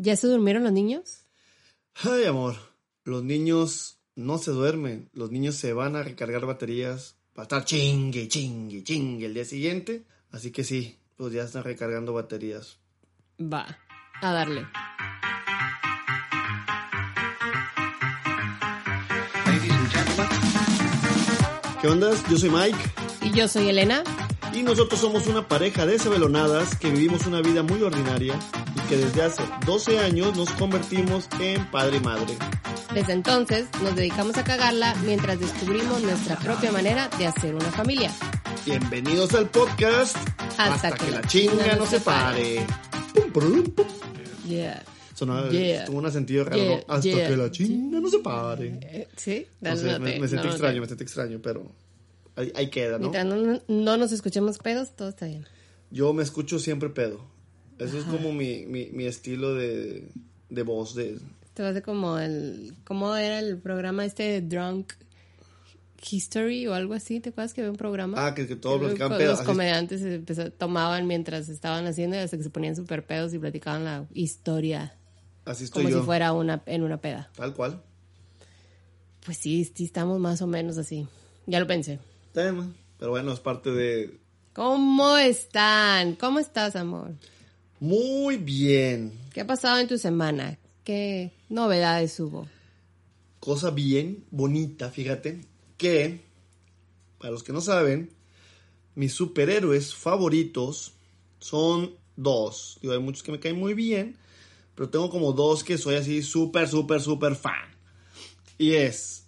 ¿Ya se durmieron los niños? Ay, amor, los niños no se duermen, los niños se van a recargar baterías para estar chingue, chingue, chingue el día siguiente. Así que sí, pues ya están recargando baterías. Va, a darle. ¿Qué onda? Yo soy Mike Y yo soy Elena. y nosotros somos una pareja de cebelonadas que vivimos una vida muy ordinaria y que desde hace 12 años nos convertimos en padre y madre. Desde entonces nos dedicamos a cagarla mientras descubrimos nuestra propia manera de hacer una familia. Bienvenidos al podcast Hasta que la chinga no se pare. Pum, pum, pum. Yeah. Sonaba, Yeah. tuvo un sentido raro, Yeah, ¿no? Hasta yeah. que la chinga no se pare. Eh, ¿Sí? No sé, me, me sentí extraño, me sentí extraño, pero ahí, ahí queda, ¿no? Mientras no, no nos escuchemos pedos, todo está bien. Yo me escucho siempre pedo. Eso es como mi, mi, mi estilo de, de voz. De, Te hacer como el... ¿Cómo era el programa este de Drunk History o algo así? ¿Te acuerdas que había un programa? ah, que, que todos Que platicaban los pedo. Así- comediantes empezó- tomaban mientras estaban haciendo y hasta que se ponían súper pedos y platicaban la historia Así estoy como yo. si fuera una en una peda. Tal cual. Pues sí, sí estamos más o menos así. Ya lo pensé. Tema. Pero bueno, es parte de... ¿Cómo están? ¿Cómo estás, amor? Muy bien. ¿Qué ha pasado en tu semana? ¿Qué novedades hubo? Cosa bien bonita, fíjate, que, para los que no saben, mis superhéroes favoritos son dos. Digo, hay muchos que me caen muy bien, pero tengo como dos que soy así súper, súper, súper fan. Y es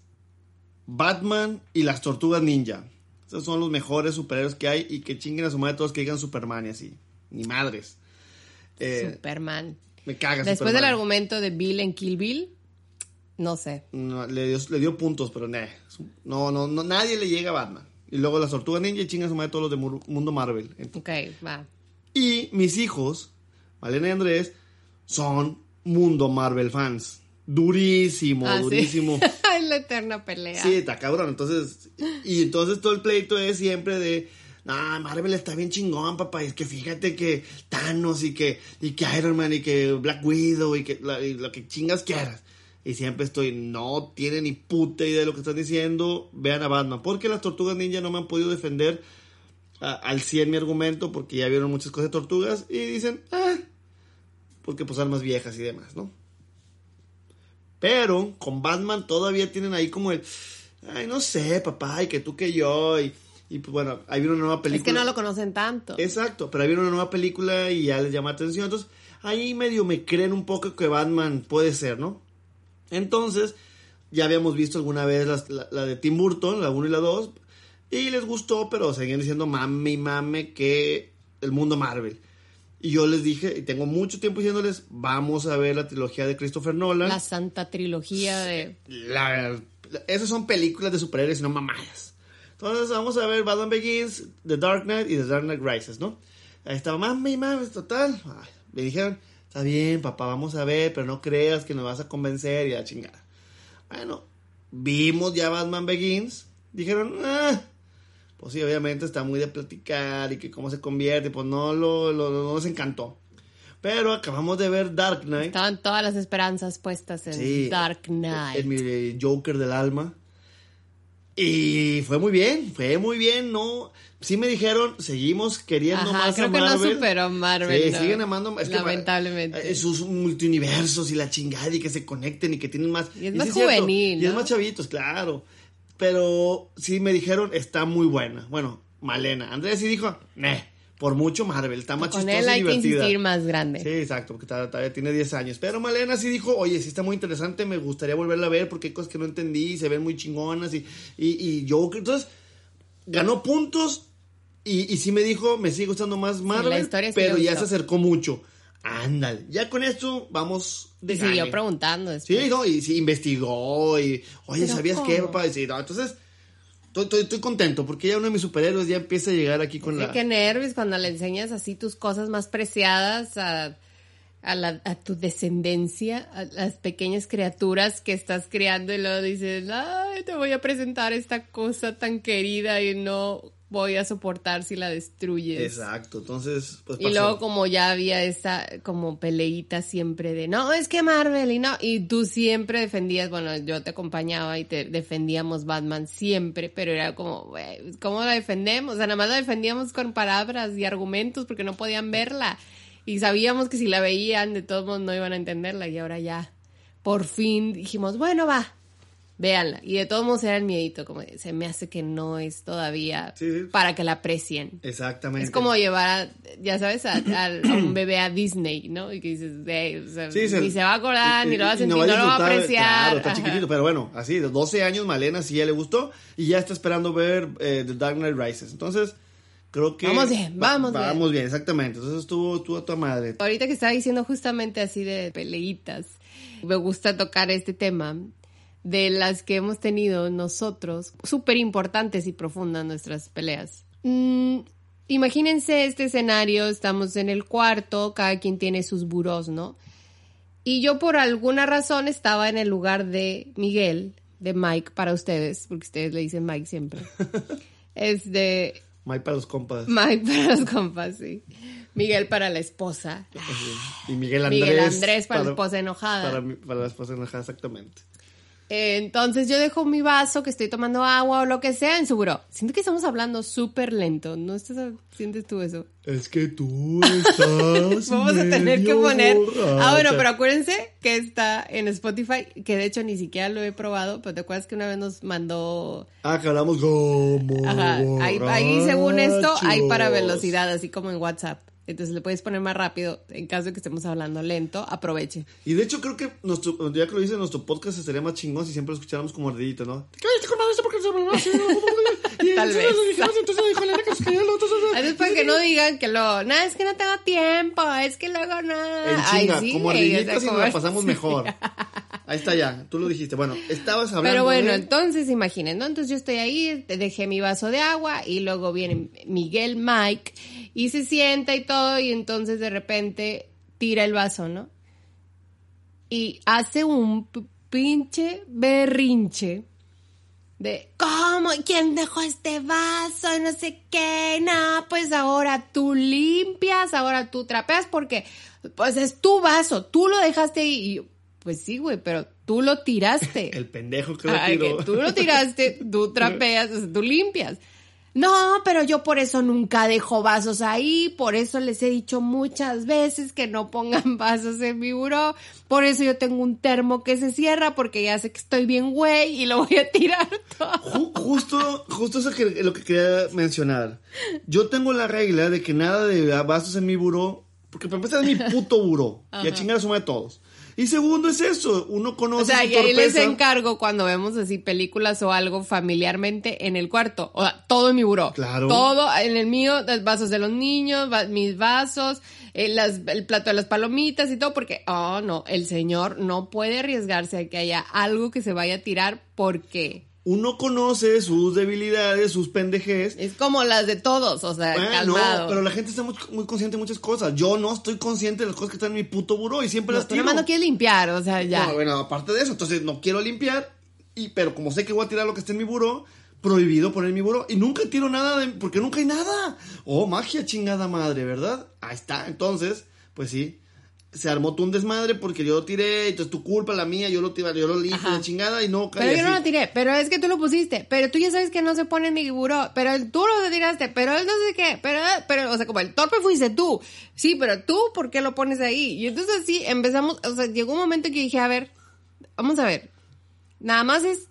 Batman y las Tortugas Ninja. Esos son los mejores superhéroes que hay y que chinguen a su madre todos que digan Superman y así. Ni madres. Eh, Superman. me caga Después del argumento de Bill en Kill Bill, no sé. No, le, dio, le dio puntos, pero nah, no, no, no, nadie le llega a Batman. Y luego las tortugas ninja y chingan su madre todos los de Mundo Marvel. Ok, va. Y mis hijos, Malena y Andrés, son Mundo Marvel fans. Durísimo, Ah, durísimo. es la eterna pelea. Sí, está cabrón. Entonces, y entonces todo el pleito es siempre de, ah, Marvel está bien chingón, papá. Es que fíjate que Thanos y que, y que Iron Man y que Black Widow y que lo que chingas quieras. Y siempre estoy, no tiene ni puta idea de lo que están diciendo. Vean a Batman. Porque las tortugas ninja no me han podido defender al 100 mi argumento porque ya vieron muchas cosas de tortugas y dicen, ah, porque pues armas viejas y demás, ¿no? Pero con Batman todavía tienen ahí como el, ay, no sé, papá, y que tú que yo, y, y pues bueno, ahí viene una nueva película. es que no lo conocen tanto. Exacto, pero ahí viene una nueva película y ya les llama atención. Entonces, ahí medio me creen un poco que Batman puede ser, ¿no? Entonces, ya habíamos visto alguna vez las- la, la de Tim Burton, la 1 y la 2, y les gustó, pero seguían diciendo mame y mame que el mundo Marvel. Y yo les dije, y tengo mucho tiempo diciéndoles, vamos a ver la trilogía de Christopher Nolan. La santa trilogía de... La- la- esas son películas de superhéroes y no mamadas. Entonces vamos a ver Batman Begins, The Dark Knight y The Dark Knight Rises, ¿no? Ahí estaba, mami, mami, total. Ay, me dijeron, está bien, papá, vamos a ver, pero no creas que nos vas a convencer y la chingada. Bueno, vimos ya Batman Begins. Dijeron, ah, pues sí, obviamente está muy de platicar y que cómo se convierte, pues no, lo, lo- no nos encantó. Pero acabamos de ver Dark Knight. Estaban todas las esperanzas puestas en Sí, Dark Knight. En mi Joker del alma. Y fue muy bien, fue muy bien, ¿no? Sí me dijeron, seguimos queriendo Ajá, más creo a que no Marvel. superó Marvel, Sí, no. siguen amando. Es Lamentablemente. eh, sus multiuniversos y la chingada y que se conecten y que tienen más... Y es sí más juvenil, Y es más chavitos, claro. Pero sí me dijeron, está muy buena. Bueno, Malena. Andrés sí dijo, "Neh, por mucho Marvel, está más Con chistosa él y hay que divertida. insistir más grande. Sí, exacto, porque todavía, tiene 10 años. Pero Malena sí dijo, oye, sí está muy interesante, me gustaría volverla a ver porque hay cosas que no entendí y se ven muy chingonas y, y, y yo, entonces, ganó puntos y, y sí me dijo, me sigue gustando más Marvel, sí pero ya gustó. se acercó mucho. Ándale, ya con esto vamos de Y siguió preguntando después. Sí, no, y sí, investigó y, oye, ¿Pero ¿sabías qué, cómo? papá? Y sí, no, entonces, estoy, estoy, estoy contento porque ya uno de mis superhéroes ya empieza a llegar aquí con Sí, la... qué nervios cuando le enseñas así tus cosas más preciadas a, a, la- a tu descendencia, a las pequeñas criaturas que estás criando y luego dices, ay, te voy a presentar esta cosa tan querida y no voy a soportar si la destruyes. Exacto, entonces, pues Y luego como ya había esa como peleita siempre de, no, es que Marvel y no, y tú siempre defendías, bueno, yo te acompañaba y te defendíamos Batman siempre, pero era como, güey, ¿cómo la defendemos? O sea, nada más la defendíamos con palabras y argumentos porque no podían verla. Y sabíamos que si la veían, de todos modos no iban a entenderla y ahora ya, por fin dijimos, bueno, va, véanla. Y de todos modos era el miedito, como se me hace que no es todavía Sí, sí. para que la aprecien. Exactamente. Es como llevar, a, ya sabes, a, a- a un bebé a Disney, ¿no? Y que dices, "Ey, o sea, Sí, ni se va a acordar, y- ni lo va a sentir, no, lo va a apreciar. Claro, está Ajá. chiquitito, pero bueno, así, de 12 años, Malena sí ya le gustó y ya está esperando ver eh, The Dark Knight Rises. Entonces, creo que... Vamos bien, va- vamos bien. Vamos bien, exactamente. Entonces estuvo, estuvo a tu madre. Ahorita que estaba diciendo justamente así de peleitas, me gusta tocar este tema de las que hemos tenido nosotros, súper importantes y profundas nuestras peleas. Mm, imagínense este escenario, estamos en el cuarto, cada quien tiene sus burós, ¿no? Y yo por alguna razón estaba en el lugar de Miguel, de Mike para ustedes, porque ustedes le dicen Mike siempre. Es de Mike para los compas. Mike para los compas, sí. Miguel para la esposa. Y Miguel Andrés. Miguel Andrés para la esposa enojada. Para, para la esposa enojada, exactamente. Entonces yo dejo mi vaso que estoy tomando agua o lo que sea en su buró. Siento que estamos hablando súper lento. ¿No estás, sientes tú eso? Es que tú estás. Vamos a tener que poner... Ah, bueno, pero acuérdense que está en Spotify, que de hecho ni siquiera lo he probado, pero te acuerdas que una vez nos mandó... Ah, que hablamos como. Ajá, ahí, ahí según esto hay para velocidad, así como en WhatsApp. Entonces le puedes poner más rápido en caso de que estemos hablando lento, aproveche. Y de hecho creo que nuestro, ya que lo dice, nuestro podcast estaría más chingón si siempre lo escucháramos como ardillito, ¿no? Cállate con esto porque se me va a hacer. Y Tal entonces vez. entonces dijo Elena que se cayó el otro. Así es para que no digan que luego, no, es que no tengo tiempo, es que luego no. En Ay, chinga, sí, como ardillitas y nos la pasamos mejor. Ahí está ya, tú lo dijiste. Bueno, estabas hablando Pero bueno, de- entonces imaginen, ¿no? Entonces yo estoy ahí, te dejé mi vaso de agua y luego viene Miguel Mike y se sienta y todo y entonces de repente tira el vaso, ¿no? Y hace un pinche berrinche de ¿cómo? ¿Quién dejó este vaso? No sé qué, no, pues ahora tú limpias, ahora tú trapeas porque pues es tu vaso, tú lo dejaste ahí y yo, pues sí, güey, pero tú lo tiraste. El pendejo que lo Ay, tiró. que tú lo tiraste, tú trapeas, o sea, tú limpias. No, pero yo por eso nunca dejo vasos ahí, por eso les he dicho muchas veces que no pongan vasos en mi buró, por eso yo tengo un termo que se cierra porque ya sé que estoy bien güey y lo voy a tirar todo. Ju- Justo, justo eso que lo que quería mencionar. Yo tengo la regla de que nada de vasos en mi buró, porque para empezar es mi puto buró. Y a chingar a suma de todos. Y segundo es eso, uno conoce O sea, su y ahí les encargo cuando vemos así películas o algo familiarmente en el cuarto. O sea, todo en mi buró. Claro. Todo en el mío, los vasos de los niños, mis vasos, eh, las- el plato de las palomitas y todo, porque, oh, no, el señor no puede arriesgarse a que haya algo que se vaya a tirar porque Uno conoce sus debilidades, sus pendejes. es como las de todos, o sea, Bueno, calmado. pero la gente está muy, muy consciente de muchas cosas. Yo no estoy consciente de las cosas que están en mi puto buró y siempre No, las tiro. nomás no quieres limpiar, o sea, ya. No, bueno, aparte de eso, entonces no quiero limpiar, y pero como sé que voy a tirar lo que esté en mi buró, prohibido poner mi buró, y nunca tiro nada, de, porque nunca hay nada. Oh, magia chingada madre, ¿verdad? Ahí está, entonces, pues sí, se armó tú un desmadre porque yo lo tiré, entonces tu culpa, la mía, yo lo tiré, yo lo Ajá. la chingada, y no Pero y yo no así. lo tiré, pero es que tú lo pusiste, pero tú ya sabes que no se pone en mi buró, pero tú lo tiraste, pero él no sé qué, pero, pero, o sea, como el torpe fuiste tú, sí, pero tú, ¿por qué lo pones ahí? Y entonces sí, empezamos, o sea, llegó un momento que dije, a ver, vamos a ver, nada más es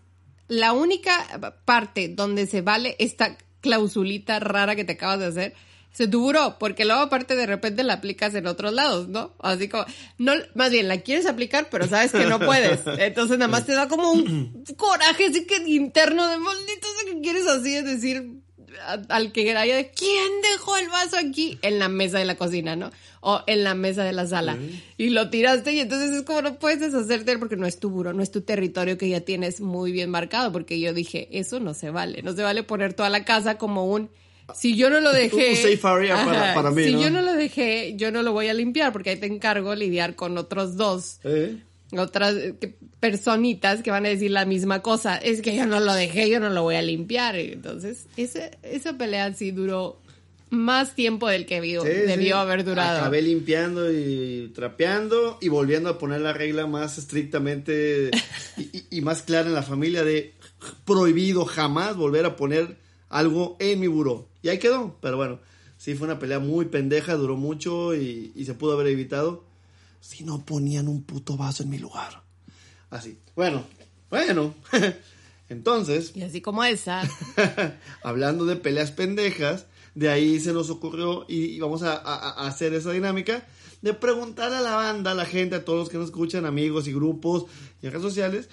la única parte donde se vale esta clausulita rara que te acabas de hacer, se tu buró, porque luego aparte de repente la aplicas en otros lados, ¿no? Así como, no, más bien la quieres aplicar, pero sabes que no puedes. Entonces nada más te da como un coraje así que interno de maldito que quieres así, es decir, a- al que haya de quién dejó el vaso aquí en la mesa de la cocina, ¿no? O en la mesa de la sala. Y lo tiraste y entonces es como no puedes deshacerte porque no es tu buró, no es tu territorio que ya tienes muy bien marcado, porque yo dije, eso no se vale, no se vale poner toda la casa como un si yo no lo dejé. Un safe area para- para mí, Si ¿no? yo no lo dejé, yo no lo voy a limpiar porque ahí te encargo lidiar con otros dos. ¿Eh? otras eh, que- personitas que van a decir la misma cosa. Es que yo no lo dejé, yo no lo voy a limpiar. Entonces, ese, esa pelea sí duró más tiempo del que vio- Sí, debió sí. haber durado. Acabé limpiando y trapeando y volviendo a poner la regla más estrictamente y, y- y más clara en la familia de prohibido jamás volver a poner algo en mi buró. Y ahí quedó, pero bueno, sí fue una pelea muy pendeja, duró mucho y, y se pudo haber evitado si no ponían un puto vaso en mi lugar. Así. Bueno, bueno. Entonces, Y así como esa. hablando de peleas pendejas, de ahí se nos ocurrió y, y vamos a, a- a hacer esa dinámica de preguntar a la banda, a la gente, a todos los que nos escuchan, amigos y grupos y redes sociales,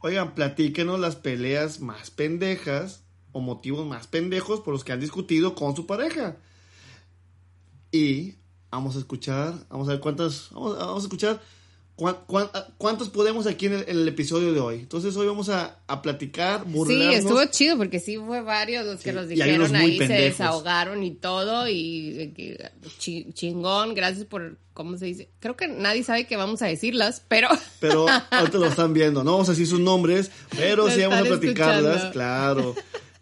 oigan, platíquenos las peleas más pendejas o motivos más pendejos por los que han discutido con su pareja. Y vamos a escuchar, vamos a ver cuántas, vamos, vamos a escuchar cuán- cuán- cuántos podemos aquí en el, en el episodio de hoy. Entonces hoy vamos a, a platicar, Sí, burlarnos. estuvo chido porque sí fue varios los que Sí, los y hay unos dijeron ahí, se pendejos. desahogaron y todo y que- chi- chingón, gracias por, ¿cómo se dice? Creo que nadie sabe que vamos a decirlas, pero Pero ahorita lo están viendo. No vamos a decir sus nombres, pero Lo sí vamos a platicarlas, escuchando. claro.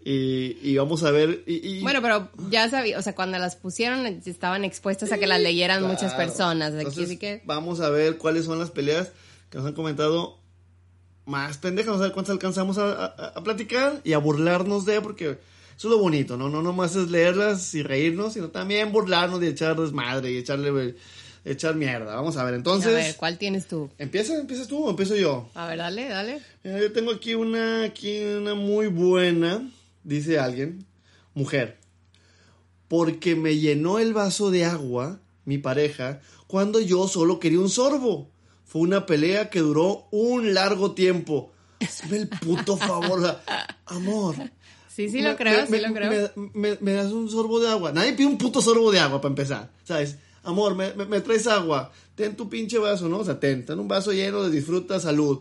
Y, y vamos a ver. Y, y- bueno, pero ya sabía, o sea, cuando las pusieron estaban expuestas a que las leyeran muchas claro. personas, aquí, Entonces, así que vamos a ver cuáles son las peleas que nos han comentado más pendejas. Vamos a ver cuántas alcanzamos a, a- a platicar y a burlarnos de, porque eso es lo bonito, ¿no? No nomás es leerlas y reírnos, sino también burlarnos y echar desmadre y echarle echar mierda. Vamos a ver, entonces. a ver, ¿cuál tienes tú? ¿Empieza? ¿Empiezas tú o empiezo yo? A ver, dale, dale. Mira, yo tengo aquí una, aquí una muy buena, dice alguien, mujer, porque me llenó el vaso de agua, mi pareja, cuando yo solo quería un sorbo. Fue una pelea que duró un largo tiempo. Hazme el puto favor, amor. Sí, sí lo creo, me- sí lo me- creo. Me, me- das un sorbo de agua. Nadie pide un puto sorbo de agua para empezar, ¿sabes? Amor, me traes agua. Ten tu pinche vaso, ¿no? O sea, ten, ten un vaso lleno de disfruta, salud.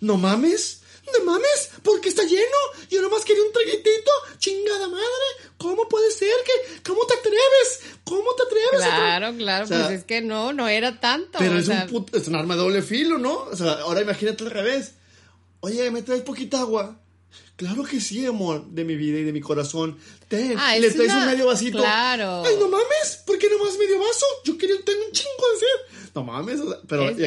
¿No mames? ¿No mames? ¿Por qué está lleno? Yo nomás quería un traguitito. Chingada madre. ¿Cómo puede ser que... ¿Cómo te atreves? ¿Cómo te atreves? a tra- Claro, claro, O sea, pues es que no, no era tanto. Pero es, sea, un puto- es un arma de doble filo, ¿no? O sea, ahora imagínate al revés. Oye, ¿me traes poquita agua? Claro que sí, amor, de mi vida y de mi corazón. Ten, Ah, le es traes una- un medio vasito. claro. Ay, no mames, ¿por qué nomás medio vaso? Yo quería tener un chingo de sed. No mames, o sea, pero... es,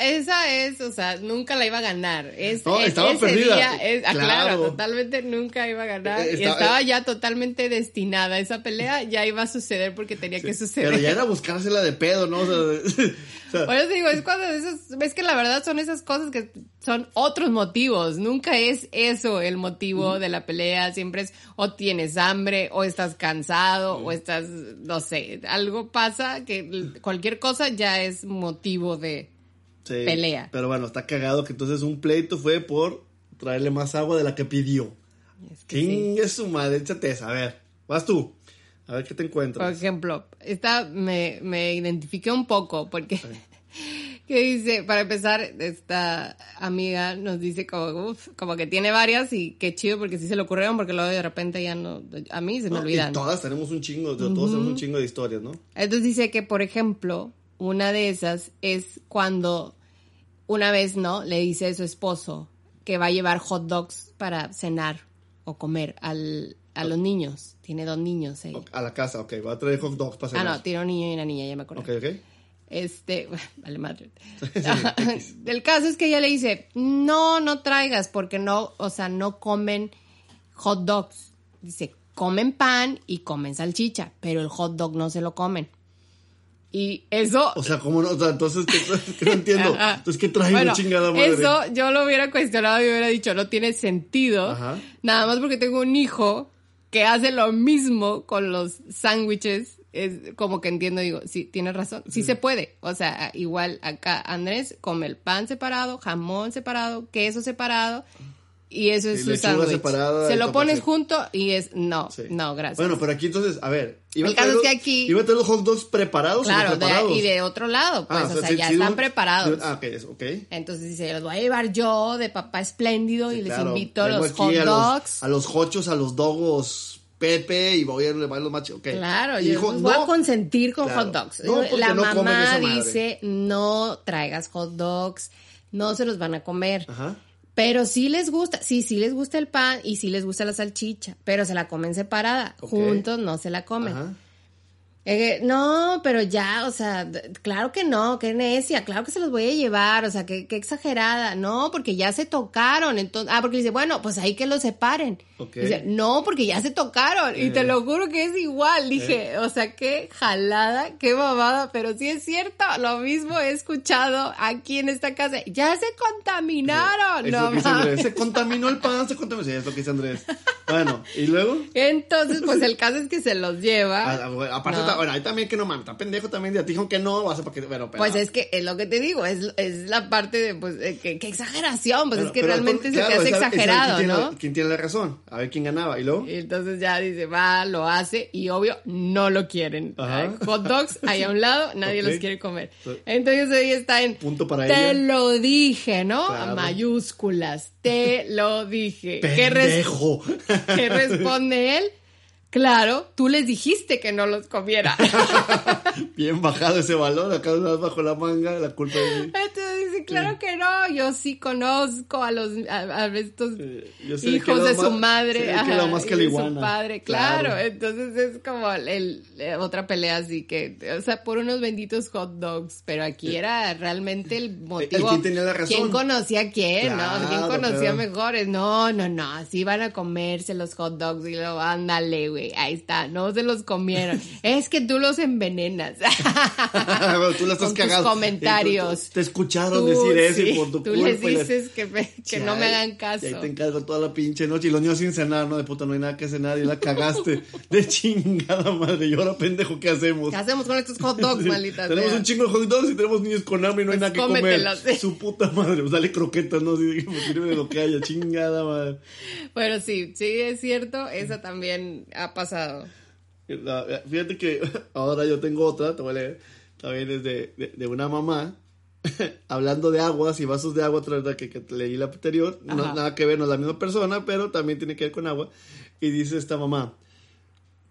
esa es, o sea, nunca la iba a ganar. Es, No, es- estaba perdida. día es- ah, claro. Claro. totalmente nunca iba a ganar. Eh, y estaba- estaba ya totalmente destinada. Esa pelea ya iba a suceder porque tenía que suceder. Pero ya era buscársela de pedo, ¿no? O sea, o sea, Por eso digo, es cuando esas, ves que la verdad son esas cosas que son otros motivos, nunca es eso el motivo de la pelea, siempre es o tienes hambre, o estás cansado, o estás, no sé, algo pasa que cualquier cosa ya es motivo de... sí. pelea. Pero bueno, está cagado que entonces un pleito fue por traerle más agua de la que pidió. es que sí. ¿Quién es su madre? Échate esa. A ver, vas tú. A ver qué te Por encuentras. ejemplo, esta me, me identifiqué un poco porque que dice, para empezar, esta amiga nos dice como, uf, como que tiene varias y qué chido porque sí se le ocurrieron porque luego de repente ya no, a mí se me No, y olvidan. todas tenemos un chingo, todos tenemos un chingo de historias, ¿no? Entonces dice que, por ejemplo, una de esas es cuando una vez, ¿no? Le dice a su esposo que va a llevar hot dogs para cenar o comer al, a los niños. Tiene dos niños, ¿eh? A la casa, ok, va a traer hot dogs para Ah, cenar. no, tiene un niño y una niña, ya me acuerdo. Ok, ok. Este, vale madre. El caso es que ella le dice, no, no traigas, porque no, o sea, no comen hot dogs. Dice, comen pan y comen salchicha, pero el hot dog no se lo comen. Y eso... O sea, ¿cómo no? O sea, entonces, ¿qué, no entiendo? Entonces, ¿qué trae Bueno, chingada madre? Eso yo lo hubiera cuestionado y hubiera dicho, no tiene sentido. Ajá. Nada más porque tengo un hijo que hace lo mismo con los sándwiches. Es como que entiendo, digo, sí, tienes razón. Sí se puede. O sea, igual acá Andrés come el pan separado, jamón separado, queso separado. Y eso es su sándwich. Se lo pones junto y es, no, Sí. no, gracias. Bueno, pero aquí entonces, a ver. iba El a caso es que aquí- Iba a traer los hot dogs preparados o no claro, de- y de otro lado, pues, Ah, o sea, ya están un- preparados. Ah, ok, ok. Entonces dice, los voy a llevar yo de papá espléndido y les invito los hot dogs. A los hochos, a los dogos Pepe y voy a llevar los machos. ok. Claro, Y yo dijo, los voy no, a consentir con Claro. hot dogs. No, La no mamá dice, no traigas hot dogs, no se los van a comer. Ajá. Pero sí les gusta, sí, sí les gusta el pan y sí les gusta la salchicha, pero se la comen separada. Juntos no se la comen. Ajá. Eh, no, pero ya, o sea, claro que no, qué necia, claro que se los voy a llevar, o sea, qué, qué exagerada, no, porque ya se tocaron, entonces, ah, porque dice, bueno, pues ahí que los separen. Dice, no, porque ya se tocaron, y Eh. te lo juro que es igual, dije, o sea, qué jalada, qué babada, pero sí es cierto, lo mismo he escuchado aquí en esta casa, ya se contaminaron, no mames. Se contaminó el pan, se contaminó. Sí, es lo que dice Andrés. Bueno, y luego. Entonces, pues el caso es que se los lleva. Ah, bueno, aparte, No. Bueno, ahí también que no está pendejo también. Ya te dijo que no, vas a porque. Bueno, pero. Pues es que es lo que te digo, es, es la parte de, pues, eh, que, que exageración, pues pero- es que realmente se te hace exagerado, quién tiene- ¿no? ¿Quién tiene la razón? A ver quién ganaba. ¿Y luego? Y entonces ya dice, va, lo hace y obvio no lo quieren. Ajá. Hot dogs ahí a un lado, nadie los quiere comer. Entonces ahí está en, Punto para te ella. lo dije, ¿no? Claro. A mayúsculas, te lo dije. ¿Qué, qué responde él? Claro, tú les dijiste que no los comiera. Bien bajado ese balón, acá bajo la manga, la culpa de mí. Entonces dice, claro que no, yo sí conozco a los a, a estos Eh, yo hijos de más- su madre, ajá, más que y la de su padre, claro. Claro. Entonces es como el, el- eh, otra pelea así que, o sea, por unos benditos hot dogs, pero aquí era realmente el motivo. quién tenía la razón. ¿Quién conocía a quién, no? ¿Quién conocía claro. mejores? No, no, no, así van a comerse los hot dogs y lo, ándale, güey, ahí está, no se los comieron. es que tú los envenenas. Bueno, tú la estás Con tus cagando. comentarios. Te escucharon Tú, decir eso sí, y por tu tú culpa. les la- dices que, me- que Sí, no me hagan caso. Y ahí te encargo toda la pinche noche y los niños sin cenar, ¿no? De puta, no hay nada que cenar y la cagaste. De chingada madre. Y ahora, pendejo, ¿qué hacemos? ¿Qué hacemos con estos hot dogs, Sí, maldita Tenemos sea? un chingo de hot dogs y tenemos niños con hambre y no hay Pues nada que comer. cómetelos, sí. Su puta madre. Pues dale croquetas, ¿no? Así pues, sirve de lo que haya. Chingada madre. Bueno, sí, sí, es cierto, esa también ha pasado. La- fíjate que ahora yo tengo otra, te voy a leer. También es de, de, de una mamá. Hablando de aguas y vasos de agua, otra vez que, leí la anterior. No, nada que ver, no es la misma persona, pero también tiene que ver con agua. Y dice esta mamá.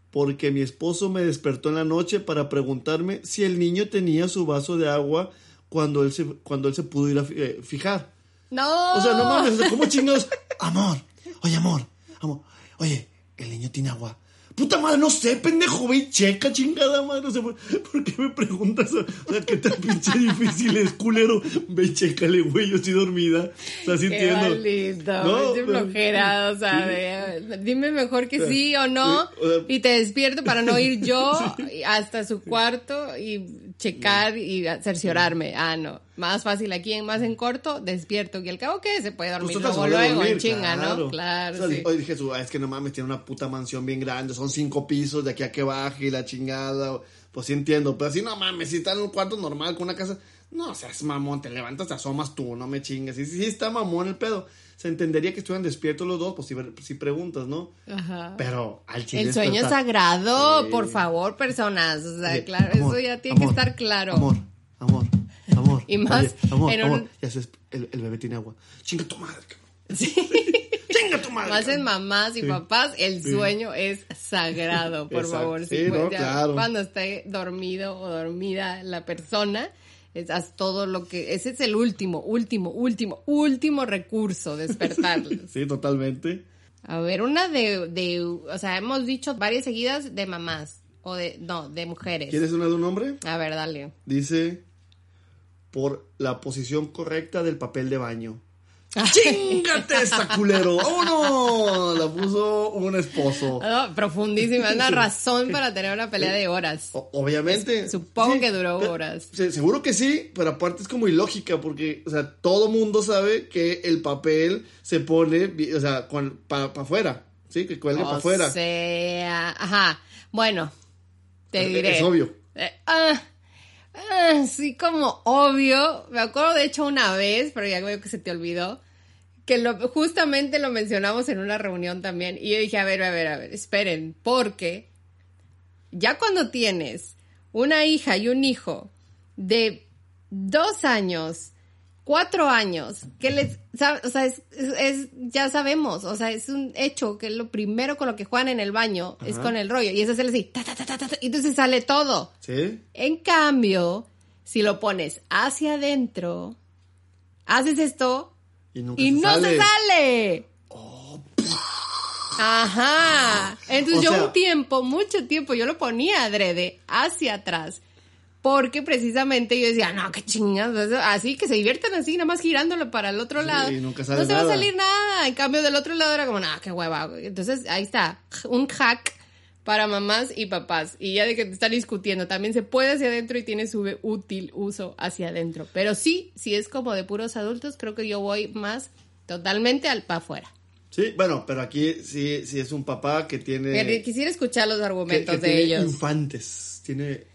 Porque mi esposo me despertó en la noche para preguntarme si el niño tenía su vaso de agua cuando él se, cuando él se pudo ir a eh, fijar. No. O sea, no mames, ¿cómo chingados? Amor, oye, amor, amor, oye, el niño tiene agua. Puta madre, no sé, pendejo, ve y checa, chingada madre. O sea, ¿por, qué me preguntas? O sea, qué tan pinche difícil es, culero. Ve y chécale, güey, yo estoy dormida. O sea, sí Qué entiendo. No, pero- flojera, o sea, de- dime mejor que sí o no, y te despierto para no ir yo hasta su cuarto y checar y cerciorarme. Ah, no, más fácil aquí, en más en corto, despierto, y al cabo que se puede dormir luego, luego, en chinga, ¿no? Claro, O sea, sí. Hoy dije, es que no mames, tiene una puta mansión bien grande, son cinco pisos de aquí a que baje y la chingada. Pues sí entiendo, pero así no mames, si está en un cuarto normal con una casa, no seas mamón, te levantas, te asomas tú, no me chingues. Sí, sí, sí está mamón el pedo. Se entendería que estuvieran despiertos los dos, pues si, si preguntas, ¿no? Ajá. Pero al chile El sueño despertar- sagrado, Sí. por favor, personas. O sea, claro, amor, eso ya tiene amor, que estar claro. Amor, amor, amor. Y más Oye, amor, en un- amor, ya sabes, el, el bebé tiene agua. Chinga tu madre, cabrón. Sí. Chinga tu madre. Más en mamás y Sí. papás, el Sí. sueño es sagrado, por Exacto. favor. Sí, pues, no, ya claro. Cuando esté dormido o dormida la persona, es, haz todo lo que... Ese es el último, último, último, último recurso, despertarlos. Sí, totalmente. A ver, una de, de... O sea, hemos dicho varias seguidas de mamás. O de... No, de mujeres. ¿Quieres una de un hombre? A ver, dale. Dice por la posición correcta del papel de baño. ¡Chingate esa culero! ¡Vámonos! La puso un esposo. No, profundísima, es una razón para tener una pelea de horas. O- obviamente. Supongo que duró horas. se- seguro que sí, pero aparte es como ilógica porque, o sea, todo mundo sabe que el papel se pone, o sea, para afuera, ¿sí? Que cuelga para O afuera. sea, ajá. Bueno, te Es- diré. es obvio. Eh, ah, ah, sí, como obvio. Me acuerdo de hecho una vez, pero ya veo que se te olvidó, que lo, justamente lo mencionamos en una reunión también. Y yo dije, a ver, a ver, a ver, esperen, porque ya cuando tienes una hija y un hijo de dos años, cuatro años, que les, o sea, es, es- es- ya sabemos, o sea, es un hecho que lo primero con lo que juegan en el baño es con el rollo, y se les dice, ta, ta, ta, ta, y entonces sale todo. ¿Sí? En cambio, si lo pones hacia adentro, haces esto Y nunca y se no sale. se sale. Ajá. Entonces O yo sea- un tiempo, mucho tiempo, yo lo ponía adrede hacia atrás. Porque precisamente yo decía, no, qué chingados, así que se divierten así, nada más girándolo para el otro Sí, lado. nunca sale no se va a salir nada. En cambio, del otro lado era como, no, qué hueva. Entonces ahí está, un hack para mamás y papás. Y ya de que te están discutiendo, también se puede hacia adentro y tiene su útil uso hacia adentro. Pero sí, si es como de puros adultos, creo que yo voy más totalmente al para afuera. Sí, bueno, pero aquí sí, sí es un papá que tiene... Quisiera escuchar los que- argumentos que de tiene ellos. infantes. Tiene...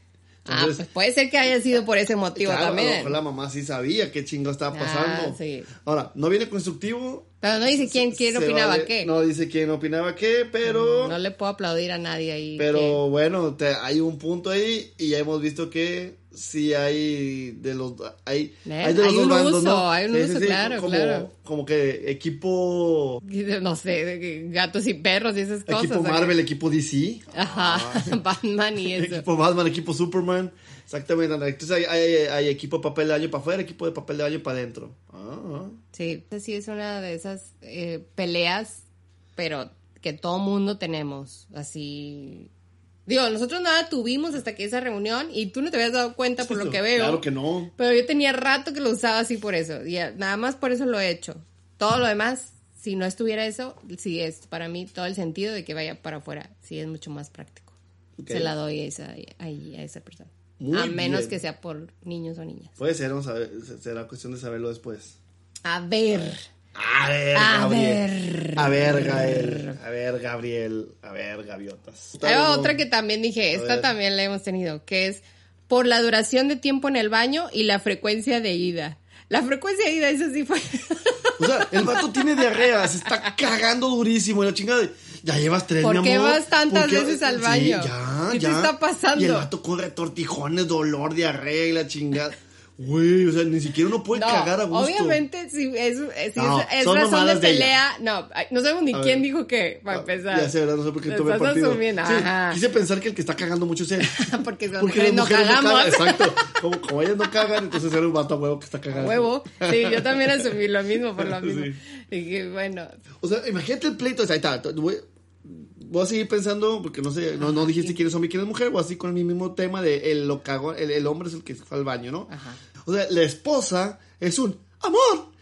Ah, entonces, pues puede ser que haya sido por ese motivo claro, a lo también. mejor la mamá sí sabía qué chingo estaba Ah, pasando. sí. Ahora, no viene constructivo. Pero no dice quién, quién opinaba vale- qué. No dice quién opinaba qué, pero... No le puedo aplaudir a nadie ahí. Pero bueno, te- hay un punto ahí y ya hemos visto que sí hay de los hay, hay de los Hay dos un bandos, uso, ¿no? hay un Sí, uso, sí, claro, como, claro. como que equipo no sé, gatos y perros y esas cosas. equipo. Marvel, equipo DC, Ajá, Batman y eso. equipo Batman, equipo Superman, exactamente. Entonces hay, hay, hay equipo de papel de baño para afuera, equipo de papel de baño para adentro. Ah, Sí, sí es una de esas eh, peleas, pero que todo mundo tenemos, así... Digo, nosotros nada tuvimos hasta que esa reunión y tú no te habías dado cuenta por lo que veo. Claro que no. Pero yo tenía rato que lo usaba así por eso. Y ya, nada más por eso lo he hecho. Todo lo demás, si no estuviera eso, sí es para mí todo el sentido de que vaya para afuera. Sí es mucho más práctico. Se la doy a esa, a esa persona. Muy a menos bien. que sea por niños o niñas. Puede ser, vamos a ver, será cuestión de saberlo después. A ver. A ver, A Gabriel. ver. A ver, Gael. A ver, Gabriel. A ver, gaviotas. Hay otra que también dije, esta ver. también la hemos tenido, que es por la duración de tiempo en el baño y la frecuencia de ida. La frecuencia de ida, eso sí fue. O sea, el vato tiene diarrea, se está cagando durísimo y la chingada. de, Ya llevas tres, ¿Por mi qué amor. vas tantas ¿Por qué? veces al Sí, baño? ya, ¿Qué te ya. está pasando? Y el vato corre tortijones, dolor, diarrea y la chingada. Güey, o sea, ni siquiera uno puede No, cagar a gusto. obviamente, si es, si No, es, es razón de mamadas de pelea, no, no sabemos ni A quién ver. dijo qué, para Ah, empezar. Ya sé, ¿verdad? No sé por qué tomé estás partido. asumiendo, Sí, ajá. quise pensar que el que está cagando mucho es él. Porque Porque mujeres no mujeres cagamos. cagan. Exacto. Como, como ellas no cagan, entonces era un vato a huevo que está cagando. Huevo. Sí, yo también asumí lo mismo por lo mismo. Sí. Que, bueno, O sea, imagínate el pleito. o sea, Ahí está. Voy, a seguir pensando, porque no sé, no, no dijiste quién es hombre y quién es mujer, o así con el mismo tema de el, lo cagó, el, el hombre es el que fue al baño, ¿no? Ajá. O sea, la esposa es un amor.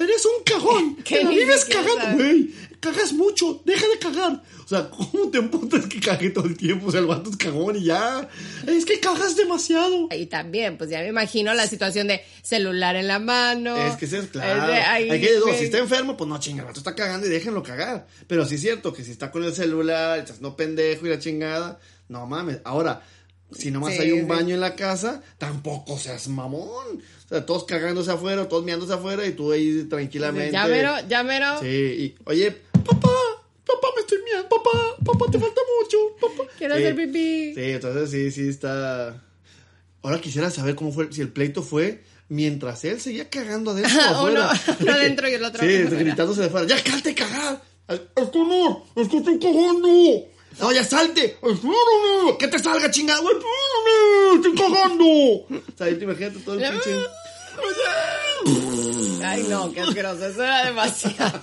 Eres un cagón. Que vives cagando, güey. Cagas mucho. Deja de cagar. O sea, ¿cómo te emputas que cague todo el tiempo? O sea, el vato es cagón y ya. Es que cagas demasiado. y también, pues ya me imagino la situación de celular en la mano. Es que es claro. Es de ahí, Hay que dos. Si está enfermo, pues no chinga, el vato está cagando y déjenlo cagar. Pero sí es cierto que si está con el celular, estás no pendejo y la chingada, no mames. Ahora, si nomás Sí, hay un sí. baño en la casa, tampoco seas mamón. O sea, todos cagándose afuera, todos meándose afuera y tú ahí tranquilamente. Ya mero, ya mero. Sí, y oye, papá, papá, me estoy meando, papá, papá, te falta mucho, papá. Quiero Sí. hacer pipí. Sí, entonces sí, sí está. Ahora quisiera saber cómo fue, si el pleito fue mientras él seguía cagando adentro Uno- afuera. uno adentro y el otro Sí, afuera. gritándose de afuera. ¡Ya cállate cagar! Es que no, es que estoy cagando. No, ya salte. Espérame. Que te salga chingado. Espérame, estoy cagando. O sea, imagínate todo el pinche. Ay, no, qué asqueroso. Eso era demasiado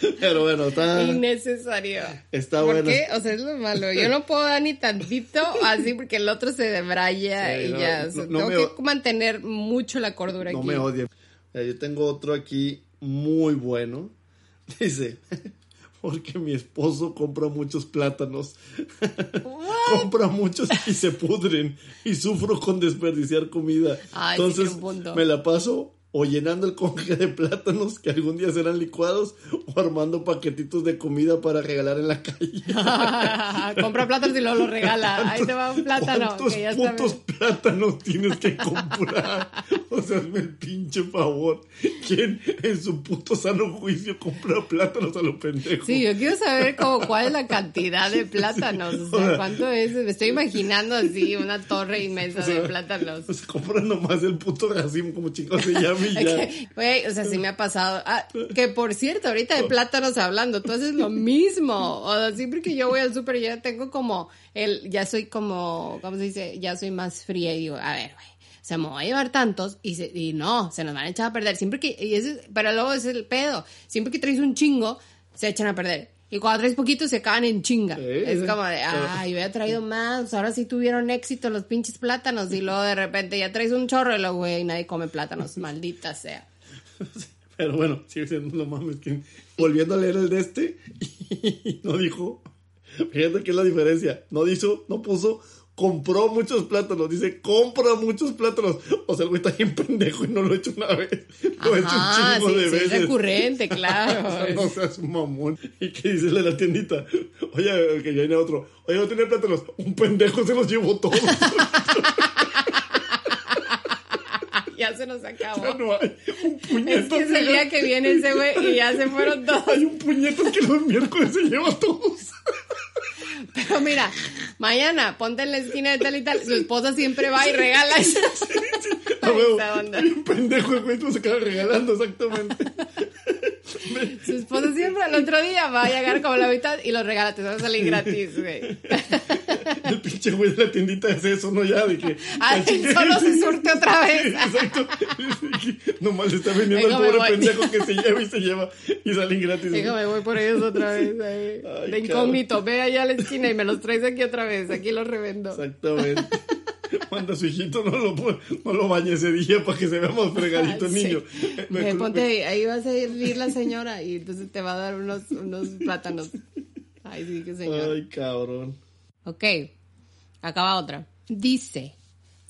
Pero bueno, está. innecesario. Está ¿Por bueno. qué? O sea, es lo malo. Yo no puedo dar ni tantito así porque el otro se debraya Sí, y no, ya. no, O sea, no tengo me que mantener mucho la cordura No aquí. me odien. Yo tengo otro aquí muy bueno. Dice, porque mi esposo compra muchos plátanos. compra muchos y se pudren. Y sufro con desperdiciar comida. Ay, Entonces me la paso o llenando el conge de plátanos que algún día serán licuados o armando paquetitos de comida para regalar en la calle. Compra plátanos y luego lo regala. Ahí te va un plátano. ¿Cuántos Que ya putos plátanos tienes que comprar? o sea, hazme el pinche favor. ¿Quién en su puto sano juicio compra plátanos a lo pendejo? Sí, yo quiero saber como cuál es la cantidad de plátanos. O sea, cuánto es. Me estoy imaginando así una torre inmensa de plátanos. Sea, compra nomás el puto racimo como chicos se llama o sea, sí me ha pasado. Ah, que por cierto, ahorita de plátanos hablando, tú haces lo mismo. O sea, siempre que yo voy al súper, ya tengo como el, ya soy como, ¿cómo se dice? Ya soy más fría y digo, a ver, güey. O sea, me voy a llevar tantos y, se- y no, se nos van a echar a perder. Siempre que, y ese, pero luego es el pedo. Siempre que traes un chingo, se echan a perder. Y cuando traes poquito, se acaban en chinga. Sí, es sí. como de, yo había traído más, ahora sí tuvieron éxito los pinches plátanos. Y luego de repente ya traes un chorro y luego, güey, nadie come plátanos, maldita sea. Pero bueno, sigue siendo lo mames que volviendo a leer el de este y no dijo. Fíjate que es la diferencia. No dijo, no puso, compró muchos plátanos. Dice, compra muchos plátanos. O sea, el güey está bien pendejo y no lo ha hecho una vez. Lo ha hecho un chingo sí, de sí, veces. es recurrente, O claro. sea, no seas un mamón. ¿Y qué dice la tiendita? Oye, que ya viene otro. Oye, no tiene plátanos. Un pendejo se los llevó todos. ya se nos acabó. Ya no hay. Un Es puñeto. que es el día que viene ese güey y ya se fueron todos. Hay un puñeto que los miércoles se lleva todos. Pero mira, mañana ponte en la esquina de tal y tal. Su esposa siempre va y regala eso. A huevo. Esa onda. Hay un pendejo güey, se acaba regalando exactamente. Su esposa siempre al otro día va a llegar como la mitad y lo regala. Te va a salir gratis, güey. El pinche güey de la tiendita es eso, ¿no? Ya, de que. Ay, solo se surte otra vez. Exacto. Nomás le está vendiendo al pobre pendejo que se lleva y se lleva y salen gratis. Déjame, voy por ellos otra vez. ahí. Ay, de incógnito, ve allá a la esquina y me los traes aquí otra vez. Aquí los revendo. Exactamente. A su hijito, no lo, no lo bañe ese día para que se vea más fregadito el Sí. niño. Me ponte ahí, va a servir la señora y entonces te va a dar unos, unos plátanos. Ay, sí, qué señor. Ay, cabrón. Ok, acaba otra. Dice,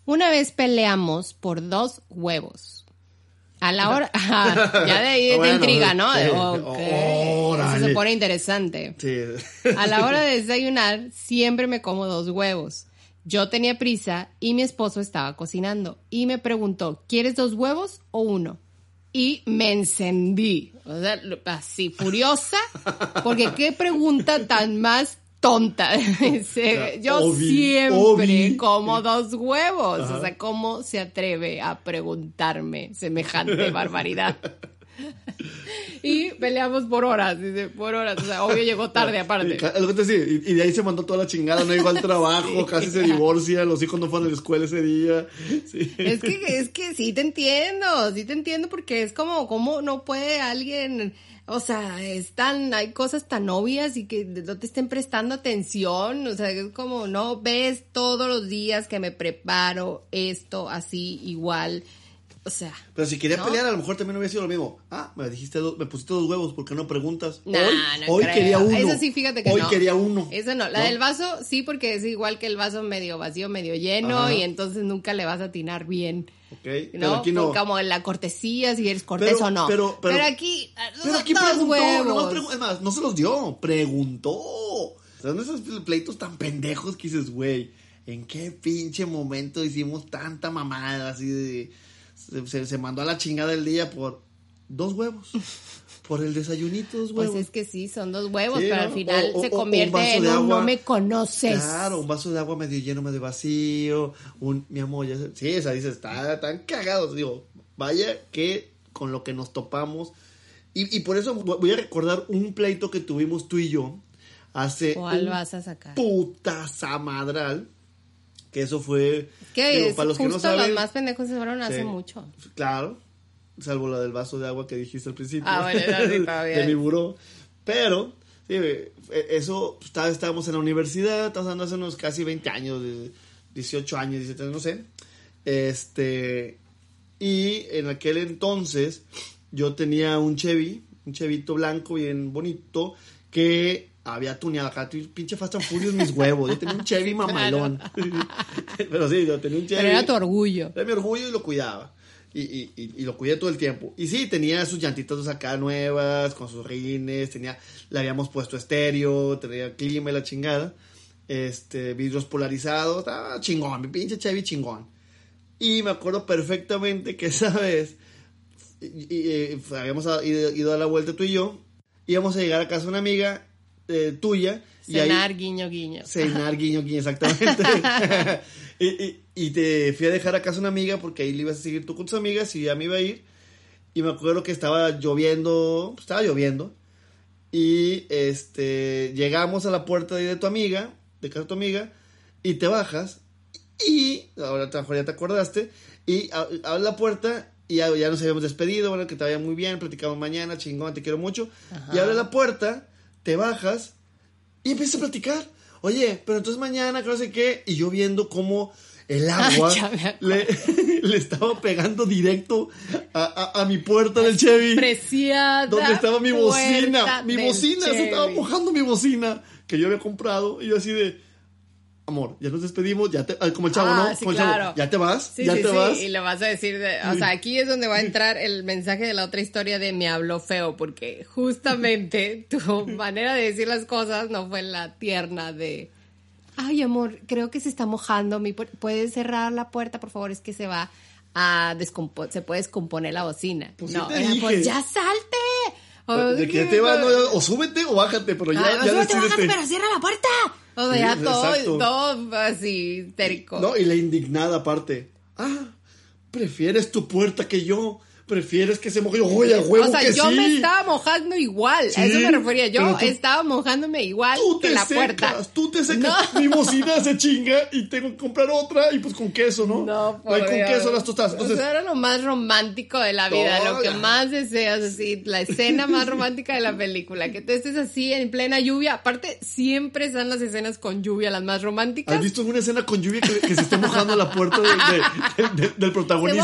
una vez peleamos por dos huevos. A la hora... Ya de ahí te Bueno, intriga, ¿no? sí. Eso se pone interesante. Sí. A la hora de desayunar, siempre me como dos huevos. Yo tenía prisa y mi esposo estaba cocinando. Y me preguntó, ¿quieres dos huevos o uno? Y me encendí. O sea, lo- así, furiosa. Porque qué pregunta tan más tonta. Yo siempre como dos huevos. Ajá. O sea, ¿cómo se atreve a preguntarme semejante barbaridad? Y peleamos por horas, dice, por horas. O sea, obvio llegó tarde aparte. Ca- es lo que te decía, y, y de ahí se mandó toda la chingada, no llegó al trabajo, casi se divorcia, los hijos no fueron a la escuela ese día. Sí. Es que, es que sí te entiendo, sí te entiendo porque es como, ¿cómo no puede alguien, o sea, es tan, hay cosas tan obvias y que no te estén prestando atención, o sea, es como, no ves todos los días que me preparo esto así igual, o sea, Pero si quería ¿No? pelear, a lo mejor también hubiera sido lo mismo. Ah, me dijiste dos, me pusiste dos huevos, ¿por qué no preguntas? Nah, hoy no hoy creo. quería uno. Eso sí, fíjate que Hoy no. quería uno. Eso no. La ¿No? del vaso, sí, porque es igual que el vaso medio vacío, medio lleno, Ajá. y entonces nunca le vas a atinar bien. Ok, pero ¿No? aquí no. Como en la cortesía, si eres cortés Pero- o no. pero- pero- aquí, Pero aquí preguntó, huevos. nomás pregu- es más, no se los dio, preguntó. O sea, son esos pleitos tan pendejos que dices, güey, ¿en qué pinche momento hicimos tanta mamada así de... Se, mandó a la chingada el día por dos huevos. Por el desayunito, dos huevos. Pues es que sí, son dos huevos, Sí, pero ¿no? al final O- o- se convierte en un agua. no me conoces. Claro, un vaso de agua medio lleno, medio vacío, un, mi amor, ya se- sí, o sea, dices, está tan cagados, digo, vaya que con lo que nos topamos, y, y por eso voy a recordar un pleito que tuvimos tú y yo, hace ¿Cuál vas a sacar? putazamadral, que eso fue, Que digo, es para los que no justo saben, los más pendejos se fueron hace sí, mucho. Claro, salvo la del vaso de agua que dijiste al principio. Ah, bueno, de mi buró. Pero, sí, eh, eso, pues, estábamos en la universidad, hablando hace unos casi 20 años, de 18 años, 17 años, no sé. Este, y en aquel entonces yo tenía un Chevy, un Chevito blanco bien bonito, que había tuneado acá, pinche Fast and Furious mis huevos, yo tenía un Chevy mamalón. Pero sí, yo tenía un Chevy. Pero era tu orgullo. Era mi orgullo y lo cuidaba. Y, y, y, y lo cuidé todo el tiempo. Y sí, tenía sus llantitas acá nuevas, con sus rines, tenía, le habíamos puesto estéreo, tenía clima y la chingada. Este, vidrios polarizados, estaba chingón, mi pinche Chevy chingón. Y me acuerdo perfectamente que esa vez eh, habíamos ido, ido a la vuelta tú y yo, íbamos a llegar a casa de una amiga eh, tuya. y ahí- Cenar, guiño, guiño. Cenar, guiño, guiño, exactamente. y, y- y te fui a dejar a casa una amiga porque ahí le ibas a seguir tú con tus amigas y ya me iba a ir. Y me acuerdo que estaba lloviendo, pues, estaba lloviendo. Y este llegamos a la puerta de, de tu amiga, de casa de tu amiga, y te bajas. Y ahora ya te acordaste. Y a- abre la puerta y ya, ya nos habíamos despedido, bueno, que te vaya muy bien, platicamos mañana, chingón, te quiero mucho. Y abre la puerta, te bajas y empiezas a platicar. Oye, pero entonces mañana, que no sé qué. Y yo viendo cómo el agua le, le estaba pegando directo a, a- a mi puerta del Chevy. Preciada. Donde estaba mi bocina. Mi bocina. Se estaba Chevy. mojando mi bocina que yo había comprado. Y yo así de. Amor, ya nos despedimos. Ya te, ah, como el chavo, Ah, ¿no? sí, Como el chavo, claro. Ya te vas. Sí, ya sí, te sí, vas. y le vas a decir, de, o sea, aquí es donde va a entrar el mensaje de la otra historia de me habló feo, porque justamente tu manera de decir las cosas no fue la tierna de, ay amor, creo que se está mojando, ¿puedes cerrar la puerta, por favor? Es que se va a descomponer, se puede descomponer la bocina. Pues no, era, pues ya salte. O De que te no, ya- o súbete o bájate, pero ya, Ah, ya súbete, bájate, pero cierra la puerta. O sea, Sí, todo, todo así histérico. No, y la indignada aparte. Ah, prefieres tu puerta que yo. Prefieres que se moje. Oye, a huevo o sea, que yo sí. me estaba mojando igual. Sí, a eso me refería. Yo tú- estaba mojándome igual Tú que la secas, puerta. tú te secas. No. Mi bocina se chinga y tengo que comprar otra y pues con queso, ¿no? No, hay por con queso las tostadas. O Entonces, sea, era lo más romántico de la vida, lo que más deseas, así, la escena más romántica de la película, que tú estés así en plena lluvia. Aparte, siempre están las escenas con lluvia, las más románticas. ¿has visto una escena con lluvia que, que se esté mojando la puerta de- de- de- del se protagonista?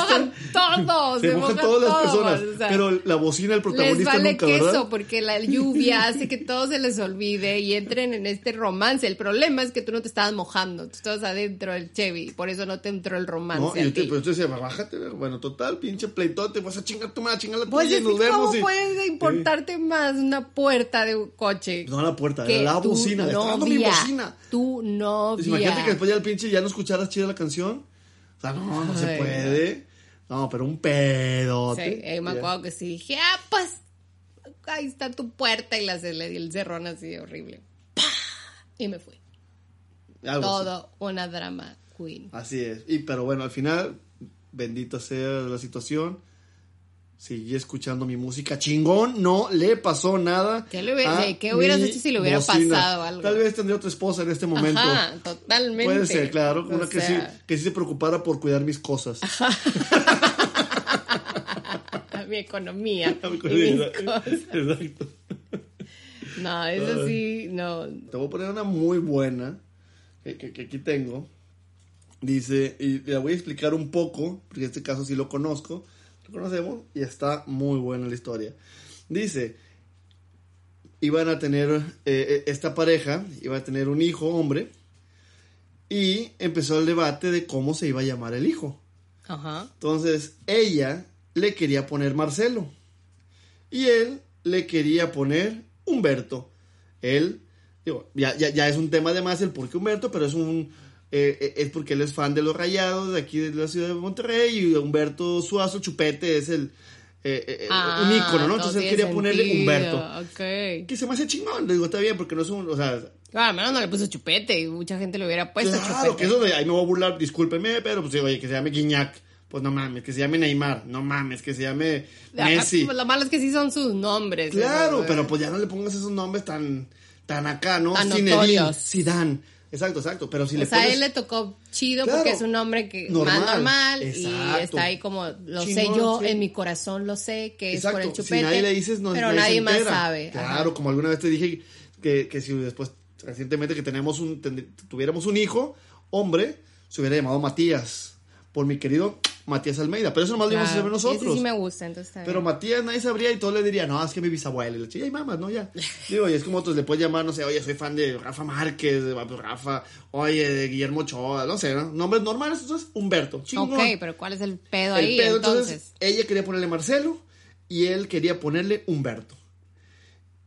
mojan todos, Se, se, mojan mojan todas las todos, personas. o sea. pero la bocina del Les protagonista vale nunca, queso ¿verdad? porque la lluvia hace que todo se les olvide y entren en este romance. El problema es que tú no te estabas mojando, tú estabas adentro del Chevy, por eso no te entró el romance. No, y te, pues yo decía, bájate, bueno, total, pinche pleitote, vas a chingar tu madre, chingar la Pues tuya es y nos vemos. ¿cómo y- puede importarte más una puerta de un coche? No la puerta, que la bocina, dando mi bocina. Tu novia. Pues imagínate que después ya el pinche ya no escucharas chida la canción. O sea, no, no se puede. No, pero un pedote. Sí, eh, me acuerdo que sí dije, ah, pues ahí está tu puerta y la, le di el cerrón así horrible. ¡Pah! Y me fui. Algo Todo una drama queen. Así. Así es. Y pero bueno, al final, bendita sea la situación. Seguí escuchando mi música. Chingón, no le pasó nada. ¿Qué le hubiera- a sí, qué hubieras mi hecho si le hubiera bocina. pasado algo? Tal vez tendría otra esposa en este momento. Ajá, totalmente. Puede ser, claro. O Una que, sí, que sí se preocupara por cuidar mis cosas. mi economía. y mis Exacto. No, eso sí, no. Te voy a poner una muy buena que, que- que aquí tengo. Dice, y la voy a explicar un poco, porque en este caso sí lo conozco, lo conocemos y está muy buena la historia. Dice, iban a tener, eh, eh, esta pareja, iba a tener un hijo, hombre, y empezó el debate de cómo se iba a llamar el hijo. Ajá. Entonces, ella le quería poner Marcelo. Y él le quería poner Humberto. Él, digo, ya, ya, ya es un tema de más el por qué Humberto, pero es un. Eh, eh, es porque él es fan de los rayados de aquí de la ciudad de Monterrey. Y Humberto Suazo Chupete es el. eh, eh, Ah, un ícono, ¿no? Entonces él quería ponerle sentido, Humberto. Ok. Que se me hace chingón. Le digo, está bien, porque no es un. O sea, al menos no le puso chupete y mucha gente le hubiera puesto Claro, chupete. que eso de ahí me voy a burlar, discúlpeme, pero pues oye, que se llame Guiñac, pues no mames, que se llame Neymar, no mames, que se llame Ah, Messi. pues lo malo es que sí son sus nombres. Claro, pero eh. pues ya no le pongas esos nombres tan, tan acá, ¿no? Tan Zinedine. Zidane. Exacto, exacto, pero si O le sea, a pones... él le tocó chido Claro. porque es un nombre que Normal. más normal y está ahí como lo sé yo sí. en mi corazón lo sé que es por el chupete. si nadie le dices, no pero nadie, más sabe. Claro, Ajá. como alguna vez te dije que, que si después, recientemente que tenemos un, ten- tuviéramos un hijo, hombre, se hubiera llamado Matías, por mi querido Matías Almeida, pero eso nomás lo íbamos a Claro, saber ese nosotros. sí me gusta, entonces está Pero. Matías nadie sabría y todo le diría, no, es que mi bisabuela. Y le decía, ay, mamá, no, ya. Digo, y es como otros le puedes llamar, no sé, oye, soy fan de Rafa Márquez, de Rafa, oye, de Guillermo Ochoa, no sé, ¿no? Nombres normales, entonces Humberto. Chingón. Ok, pero ¿cuál es el pedo El ahí pedo, entonces? ella quería ponerle Marcelo y él quería ponerle Humberto.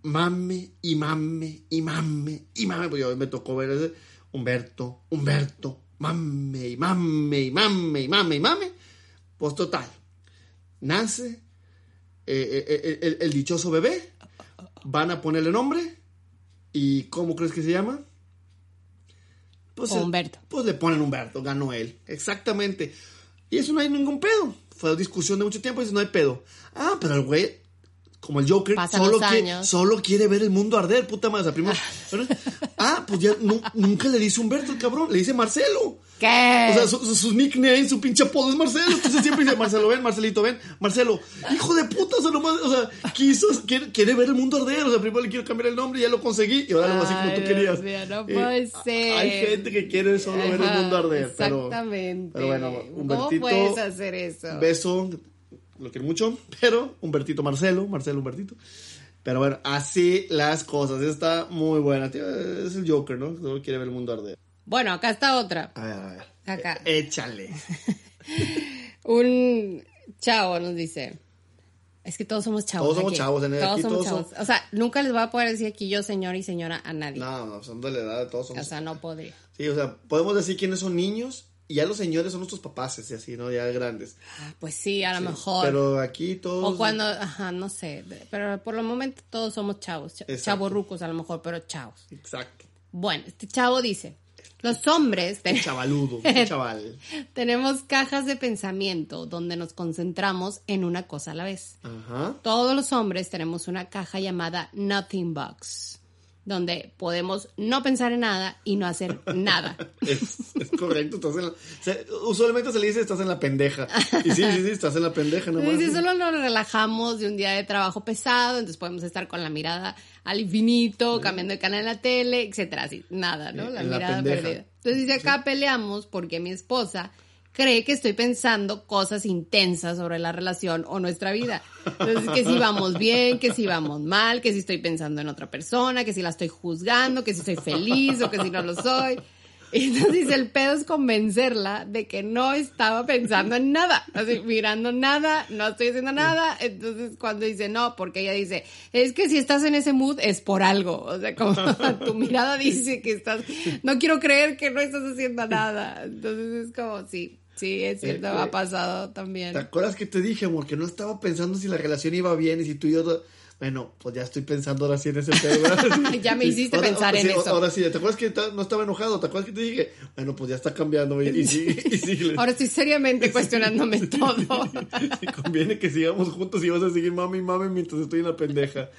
Mame y mame y mame y mame. Pues yo me tocó ver ese Humberto, Humberto, mame y mame y mame y mame y mame. Pues total, nace eh, eh, eh, el, el dichoso bebé, van a ponerle nombre y ¿cómo crees que se llama? Pues, el- Humberto. pues le ponen Humberto, ganó él. Exactamente. Y eso no hay ningún pedo. Fue discusión de mucho tiempo y dice, no hay pedo. Ah, pero el güey, como el Joker, Pasan solo, quiere, solo quiere ver el mundo arder, puta madre. O sea, primero, Ah, pues ya nu- nunca le dice Humberto, el cabrón, le dice Marcelo. ¿Qué? O sea, su, su- su nickname, su pinche apodo es Marcelo. Entonces siempre dice, Marcelo, ven, Marcelito, ven, Marcelo. Hijo de puta, o sea, nomás, o sea, quiso, quiere, quiere ver el mundo arder. O sea, primero le quiero cambiar el nombre y ya lo conseguí. Y ahora lo así como tú querías. no Eh, puede ser. Hay gente que quiere solo ver el Ajá, mundo arder. Pero, Exactamente. pero bueno, ¿Cómo Humbertito. puedes hacer eso? Beso, lo quiero mucho, pero Humbertito Marcelo, Marcelo Humbertito. Pero bueno, así las cosas. Está muy buena. tío, Es el Joker, ¿no? Solo quiere ver el mundo arder. Bueno, acá está otra. A ver, a ver. Acá. Eh, Échale. Un chavo nos dice. Es que todos somos chavos. Todos somos aquí. chavos, en el- Todos aquí somos todos chavos. O sea, nunca les voy a poder decir aquí yo señor y señora a nadie. No, no, son de la edad, de todos somos. O sea, no podría. Sí, o sea, podemos decir quiénes son niños y ya los señores son nuestros papás, y así, ¿no? Ya grandes. Ah, Pues sí, a lo mejor. Pero aquí todos. O cuando, ajá, no sé. Pero por el momento todos somos chavos. ch- Exacto. Chavorrucos a lo mejor, pero chavos. Exacto. Bueno, este chavo dice: Los hombres Un te- chavaludo, chaval. tenemos cajas de pensamiento donde nos concentramos en una cosa a la vez. Ajá. Todos los hombres tenemos una caja llamada Nothing Box, donde podemos no pensar en nada y no hacer nada. Es, es correcto, estás en la, se- usualmente se le dice estás en la pendeja. Y sí, sí, sí, estás en la pendeja nomás. Dice, sí. solo nos relajamos de un día de trabajo pesado, entonces podemos estar con la mirada al infinito, cambiando de canal en la tele, etcétera, así, nada, ¿no? La mirada perdida. Entonces dice, acá peleamos porque mi esposa cree que estoy pensando cosas intensas sobre la relación o nuestra vida. Entonces, que si vamos bien, que si vamos mal, que si estoy pensando en otra persona, que si la estoy juzgando, que si estoy feliz o que si no lo soy. Y entonces el pedo es convencerla de que no estaba pensando en nada, así mirando nada, no estoy haciendo nada. Entonces cuando dice no, porque ella dice, es que si estás en ese mood es por algo. O sea, como tu mirada dice que estás, no quiero creer que no estás haciendo nada. Entonces es como, sí, sí, es cierto, Eh, eh, ha pasado ¿Te también. acuerdas que te dije, amor, que no estaba pensando si la relación iba bien y si tú y yo... Bueno, pues ya estoy pensando ahora sí en ese. Sí, Ya me sí. hiciste Ahora- pensar en sí, eso. Ahora sí, ¿te acuerdas que no estaba enojado? ¿Te acuerdas que te dije? Bueno, pues ya está cambiando y, y sigue. Y sigue. Ahora estoy seriamente cuestionándome todo. Y conviene que sigamos juntos y vas a seguir mami, mami mientras estoy en la pendeja.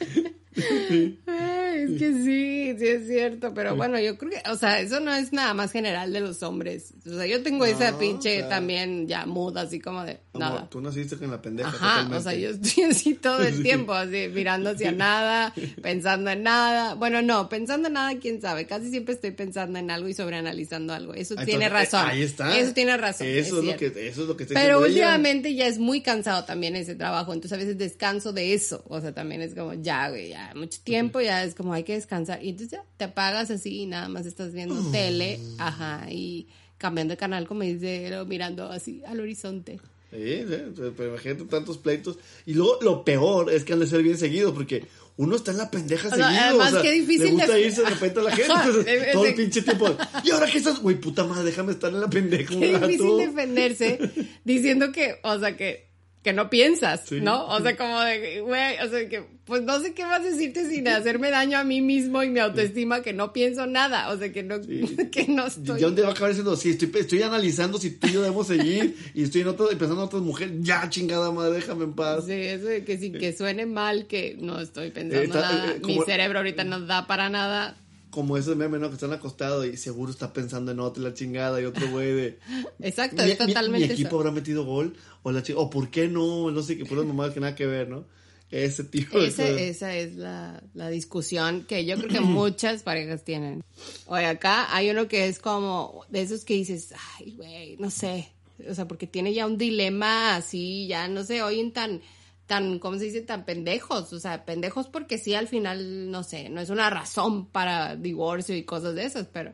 Es que sí, sí es cierto, pero bueno, yo creo que, o sea, eso no es nada más general de los hombres. O sea, yo tengo esa No, pinche claro. también ya muda, así como de Amor, nada. tú naciste con la pendeja. Ajá, totalmente. o sea, yo estoy así todo el Sí. tiempo, así, mirando hacia nada, pensando en nada. Bueno, no, pensando en nada, quién sabe. Casi siempre estoy pensando en algo y sobreanalizando algo. Eso Ah, tiene entonces, razón. eh, Ahí está. Eso tiene razón. Eso es, lo cierto. que, eso es lo que está Pero diciendo ella. últimamente ya es muy cansado también ese trabajo, entonces a veces descanso de eso, o sea, también es como, ya, güey, ya, mucho tiempo, ya es como hay que descansar, y entonces ya te apagas así y nada más estás viendo Mm. tele, ajá, y cambiando de canal, como dice, mirando así al horizonte. Sí, sí, pero imagínate tantos pleitos. Y luego lo peor es que han de ser bien seguidos porque uno está en la pendeja O seguido. además, o sea, qué difícil Le gusta de- irse de repente a la gente. Entonces, es- todo el pinche tiempo. ¿Y ahora qué estás? Güey, puta madre, déjame estar en la pendeja Qué rato. difícil defenderse diciendo que, o sea, que, que no piensas, Sí. ¿no? O sea, como de, güey, o sea, que, pues no sé qué más decirte sin hacerme daño a mí mismo y mi autoestima, que no pienso nada, o sea, que no, Sí. que no estoy. Ya día va a acabar diciendo, sí, estoy, estoy analizando si tú y yo debemos seguir y estoy en otro, pensando en otras mujeres. Ya, chingada madre, déjame en paz. Sí, eso de que sin que suene mal, que no estoy pensando Está- nada. eh, Mi como- cerebro ahorita no da para nada. Como ese meme, ¿no? Que están acostados y seguro está pensando en otra la chingada y otro güey de... Exacto, mi, es mi- totalmente mi equipo eso. habrá metido gol o la o por qué no no sé qué puras mamadas que nada que ver no ese tipo de Ese- cosas. esa es la, la discusión que yo creo que muchas parejas tienen. Oye, acá hay uno que es como de esos que dices, ay, güey, no sé. O sea, porque tiene ya un dilema así, ya no sé, oyen tan, tan, ¿cómo se dice? Tan pendejos. O sea, pendejos porque sí, al final, no sé, no es una razón para divorcio y cosas de esas, pero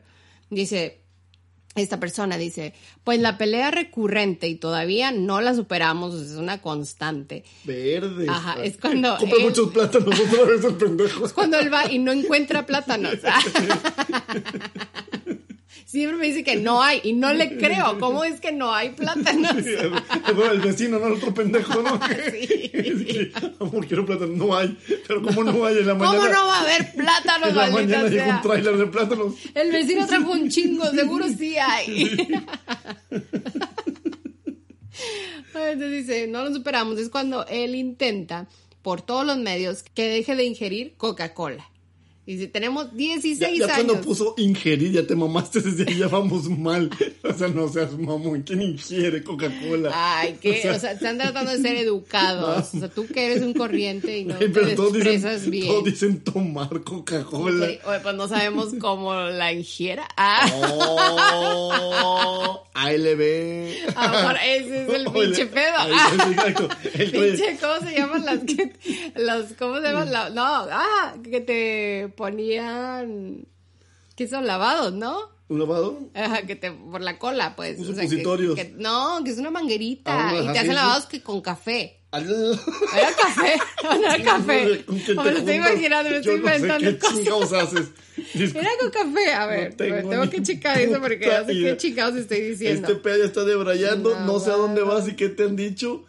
dice, esta persona dice, pues la pelea recurrente y todavía no la superamos, o sea, es una constante. verde Ajá, es cuando compra muchos plátanos otra vez el pendejo cuando él va y no encuentra plátanos. Siempre me dice que no hay y no le creo. ¿Cómo es que no hay plátanos? el vecino no el otro pendejo no Sí. Que, amor quiero plátanos no hay pero cómo no hay en la mañana ¿Cómo no va a haber plátanos, en la mañana llega sea? un tráiler de plátanos El vecino trajo un chingo, seguro sí hay. Entonces dice, no lo superamos. Es cuando él intenta, por todos los medios, que deje de ingerir Coca-Cola. Dice, tenemos Ya, 16 ya cuando años. puso ingerir, ya te mamaste, desde ahí ya vamos mal. O sea, no seas mamón, ¿quién ingiere Coca-Cola? Ay, que, o sea, están tratando de ser educados. O sea, tú que eres un corriente y no Ay, pero te todos expresas dicen, bien. todos dicen tomar Coca-Cola. Ok, oye, pues no sabemos cómo la ingiera. Ah, Oh, ALB. a lo mejor ese es el pinche pedo. Ah. exacto. El- Pinche, ¿cómo se llaman las que, ¿cómo se llaman? La- no, ah, que te ponían, que son lavados, ¿no? ¿Un lavado? Ajá, que te, por la cola, pues. Un o sea, que- supositorios. que- no, que es una manguerita Ah, y ajá, te hacen lavados que con café. Al- Era café, no era café. ¿Con quién O te me lo estoy imaginando, me estoy no sé inventando qué chingados haces. Era con café, a ver, No tengo tengo que checar eso porque no sé qué chingados estoy diciendo. Este pedo ya está debrayando, no, sé a dónde vas y qué te han dicho.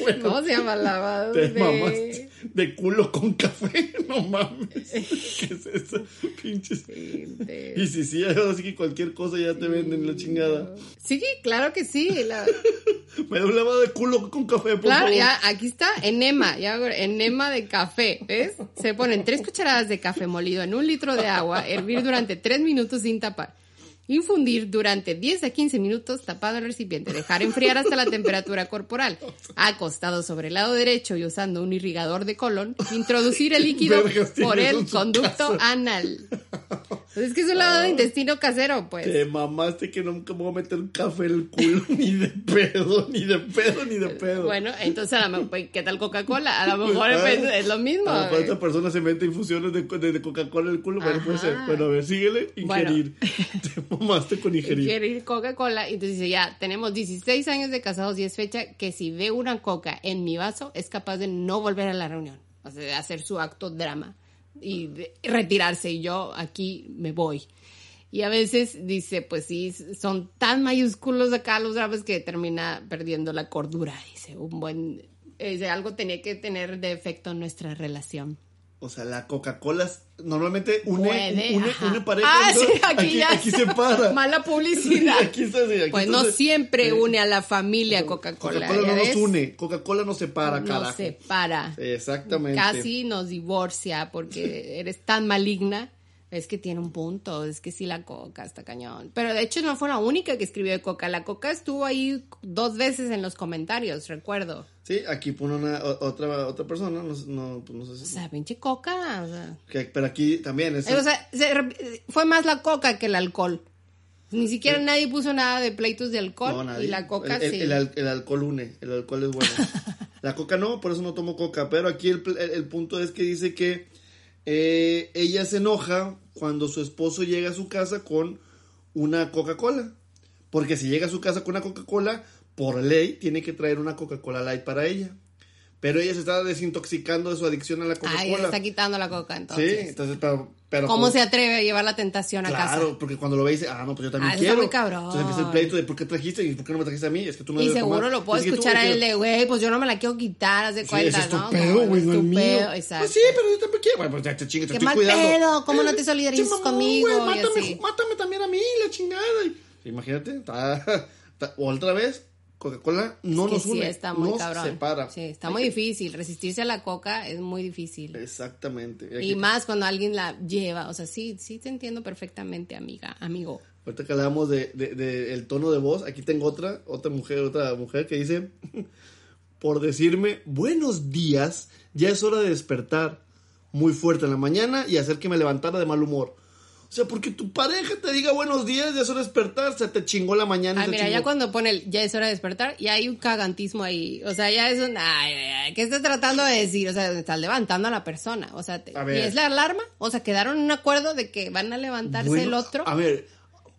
Bueno, ¿Cómo se llama lavado? te de... mamaste de culo con café, no mames. ¿Qué es eso? Pinches. de- Y si sí, ahora sí que cualquier cosa ya te venden la chingada. Sí, claro que sí. la- Me da un lavado de culo con café, por Claro, favor. ya aquí está enema, ya enema de café, ¿ves? Se ponen tres cucharadas de café molido en un litro de agua, hervir durante tres minutos sin tapar. Infundir durante 10 a 15 minutos tapado el recipiente. Dejar enfriar hasta la temperatura corporal. Acostado sobre el lado derecho y usando un irrigador de colon, introducir el líquido por el conducto anal. Pues es que es un lavado de intestino casero, pues. Te mamaste que nunca me voy a meter un café en el culo, ni de pedo, ni de pedo, ni de pedo. Bueno, entonces a mejor, pues, ¿qué tal Coca-Cola? A lo mejor Pues, es, es lo mismo. A lo mejor eh. esta persona se mete infusiones de, de- de Coca-Cola en el culo. Bueno, puede ser. Bueno, a ver, síguele. Bueno. Ingerir. Te mamaste con ingerir. quiere ir Coca-Cola. y Entonces dice, ya, tenemos 16 años de casados y es fecha que si ve una coca en mi vaso, es capaz de no volver a la reunión. O sea, de hacer su acto drama y retirarse. Y yo aquí me voy. Y a veces dice, pues sí, son tan mayúsculos acá los dramas que termina perdiendo la cordura. Dice, un buen... dice, algo tenía que tener de efecto en nuestra relación. O sea, la Coca-Cola normalmente une, Puede, une, ajá. une parejas. Ah, ¿no? sí, aquí ya. aquí separa. Mala publicidad. Aquí está, sí, aquí Pues no siempre une a la familia Coca-Cola. Coca-Cola ¿ya no nos une. Coca-Cola nos separa, Nos carajo. separa. Exactamente. Casi nos divorcia porque eres tan maligna. Es que tiene un punto, es que sí la coca está cañón. Pero de hecho no fue la única que escribió de coca. La coca estuvo ahí dos veces en los comentarios, recuerdo. Sí, aquí pone una o- otra otra persona, no, no, pues no sé O si. sea, pinche coca. O sea, que- pero aquí también es. O sea, se fue más la coca que el alcohol. Ni siquiera nadie puso nada de pleitos de alcohol No, y la coca el, el- sí. el al- el alcohol une, el alcohol es bueno. la coca no, por eso no tomo coca. Pero aquí el, el- el punto es que dice que eh, ella se enoja cuando su esposo llega a su casa con una Coca-Cola. Porque si llega a su casa con una Coca-Cola, por ley tiene que traer una Coca-Cola Light para ella. Pero ella se está desintoxicando de su adicción a la Ay, le Coca-Cola. está quitando la coca sí, entonces. entonces, pero... pero ¿Cómo como- se atreve a llevar la tentación a casa? Claro, porque cuando lo ve dice, ah, no, pues yo también Ah, eso está quiero. muy cabrón. Entonces empieza el pleito de por qué trajiste y por qué no me trajiste a mí. Es que tú no Y seguro tomar. lo puedo Es escuchar a me él de, güey, pues yo no me la quiero quitar, haz de Sí, cuenta, es ¿no? pedo, güey, es no el mío. exacto. Pues sí, pero yo también quiero. Bueno, pues ya te chingas, te Qué estoy mal cuidando. pedo, ¿cómo no te solidarizas mamón, conmigo? güey, Y mátame, mátame también a mí, la chingada. Imagínate, otra vez, Coca-Cola no nos sí, une, está muy nos cabrón. separa. Sí, está muy difícil. Resistirse a la coca es muy difícil. Exactamente. Y Aquí- más cuando alguien la lleva. O sea, sí, sí te entiendo perfectamente, amiga, amigo. Ahorita que hablábamos de, de- de el tono de voz, aquí tengo otra, otra mujer, otra mujer que dice, por decirme buenos días, ya es hora de despertar muy fuerte en la mañana y hacer que me levantara de mal humor. O sea, porque tu pareja te diga buenos días, ya es hora de despertar, se te chingó la mañana. Ah, mira, chingó. ya cuando pone el ya es hora de despertar, ya hay un cagantismo ahí. O sea, ya es un. Ay, ay, ay, ¿qué estás tratando de decir? O sea, estás levantando a la persona. O sea, te- A ver. ¿y es la alarma? O sea, quedaron en un acuerdo de que van a levantarse Bueno, el otro. A ver,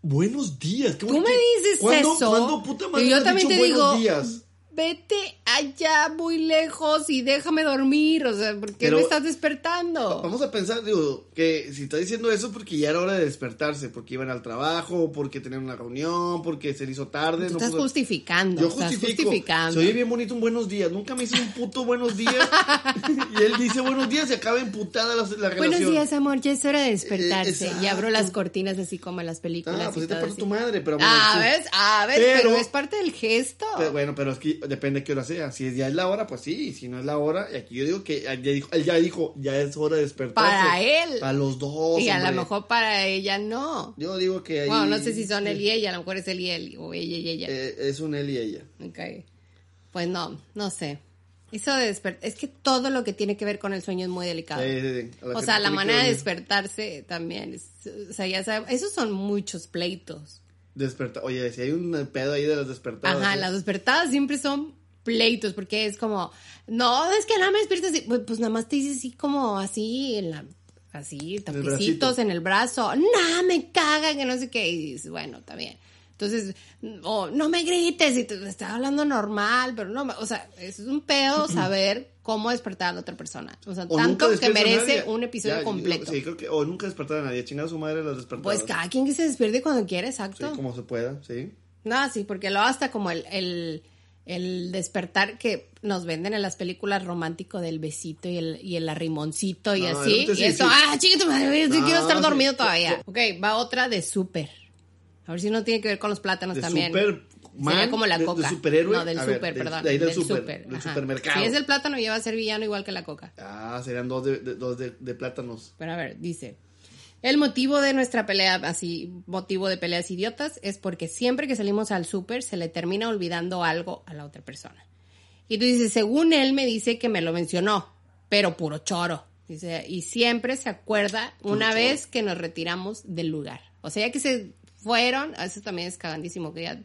buenos días. ¿qué- Tú me dices ¿cuándo- eso. ¿Cuándo puta madre y yo también dicho te digo, buenos días? Vete allá muy lejos y déjame dormir. O sea, ¿por qué Pero- me estás despertando? Vamos a pensar, digo, que si está diciendo eso porque ya era hora de despertarse, porque iban al trabajo, porque tenían una reunión, porque se le hizo tarde. Tú no estás justificando. Yo estás justifico. justificando. Se oye bien bonito un buenos días. Nunca me hice un puto buenos días. y él dice buenos días y acaba emputada la, la relación. Buenos días, amor. Ya es hora de despertarse. Eh, y abro las cortinas así como en las películas. Ah, pues y te todo así. tu madre, pero bueno. Ah, sí. ¿ves? Ah, ¿ves? Pero, Pero- es parte del gesto. Pero bueno, pero es que depende de qué hora sea. si ya es la hora, pues sí, si no es la hora, y aquí yo digo que ya dijo, él ya dijo, ya es hora de despertar. Para él. Para los dos. Y a hombre. lo mejor para ella no. Yo digo que ahí. Bueno, no sé si son él y ella, a lo mejor es él y él, o ella y ella. Eh, es un él y ella. Ok. Pues no, no sé. Eso de despertar, es que todo lo que tiene que ver con el sueño es muy delicado. Sí, sí, sí. A o sea, la manera de despertarse también. es- o sea, ya sabes, esos son muchos pleitos. Despertar. Oye, si hay un pedo ahí de las despertadas. Ajá, ¿eh? las despertadas siempre son pleitos, porque es como, no, es que no me despiertas así. Pues, pues nada más te dice así como así, en la, así, bracito. tapecitos en el brazo. No, me caga, que no sé qué. Y dices, bueno, está bien. Entonces, o no me grites, y te estás hablando normal, pero no, o sea, es un pedo saber cómo despertar a la otra persona. O sea, O tanto que merece un episodio Ya, yo- completo. Sí, creo que. O nunca despertar a nadie. Chingar a su madre las despertadas. Pues cada quien que se despierte cuando quiere, Sí, exacto. como se pueda, sí. No, sí, porque lo hasta como el, el, el despertar que nos venden en las películas romántico del besito y el, y el arrimoncito y No, así. Y sí, eso, sí. ah, chiquito, madre, yo No, quiero estar sí. dormido todavía. Ok, va otra de súper. A ver si no tiene que ver con los plátanos De también. super Sería como la de- de coca. superhéroe. No, del A super, perdón. de ahí del del super, super, del supermercado. Si es el plátano, ya va a ser villano igual que la coca. Ah, serían dos de, dos de, plátanos. Pero a ver, dice. El motivo de nuestra pelea, así, motivo de peleas idiotas, es porque siempre que salimos al súper se le termina olvidando algo a la otra persona. Y tú dices, según él me dice que me lo mencionó, pero puro choro. Dice, y siempre se acuerda una vez que nos retiramos del lugar. O sea, ya que se fueron, eso también es cagandísimo, que ya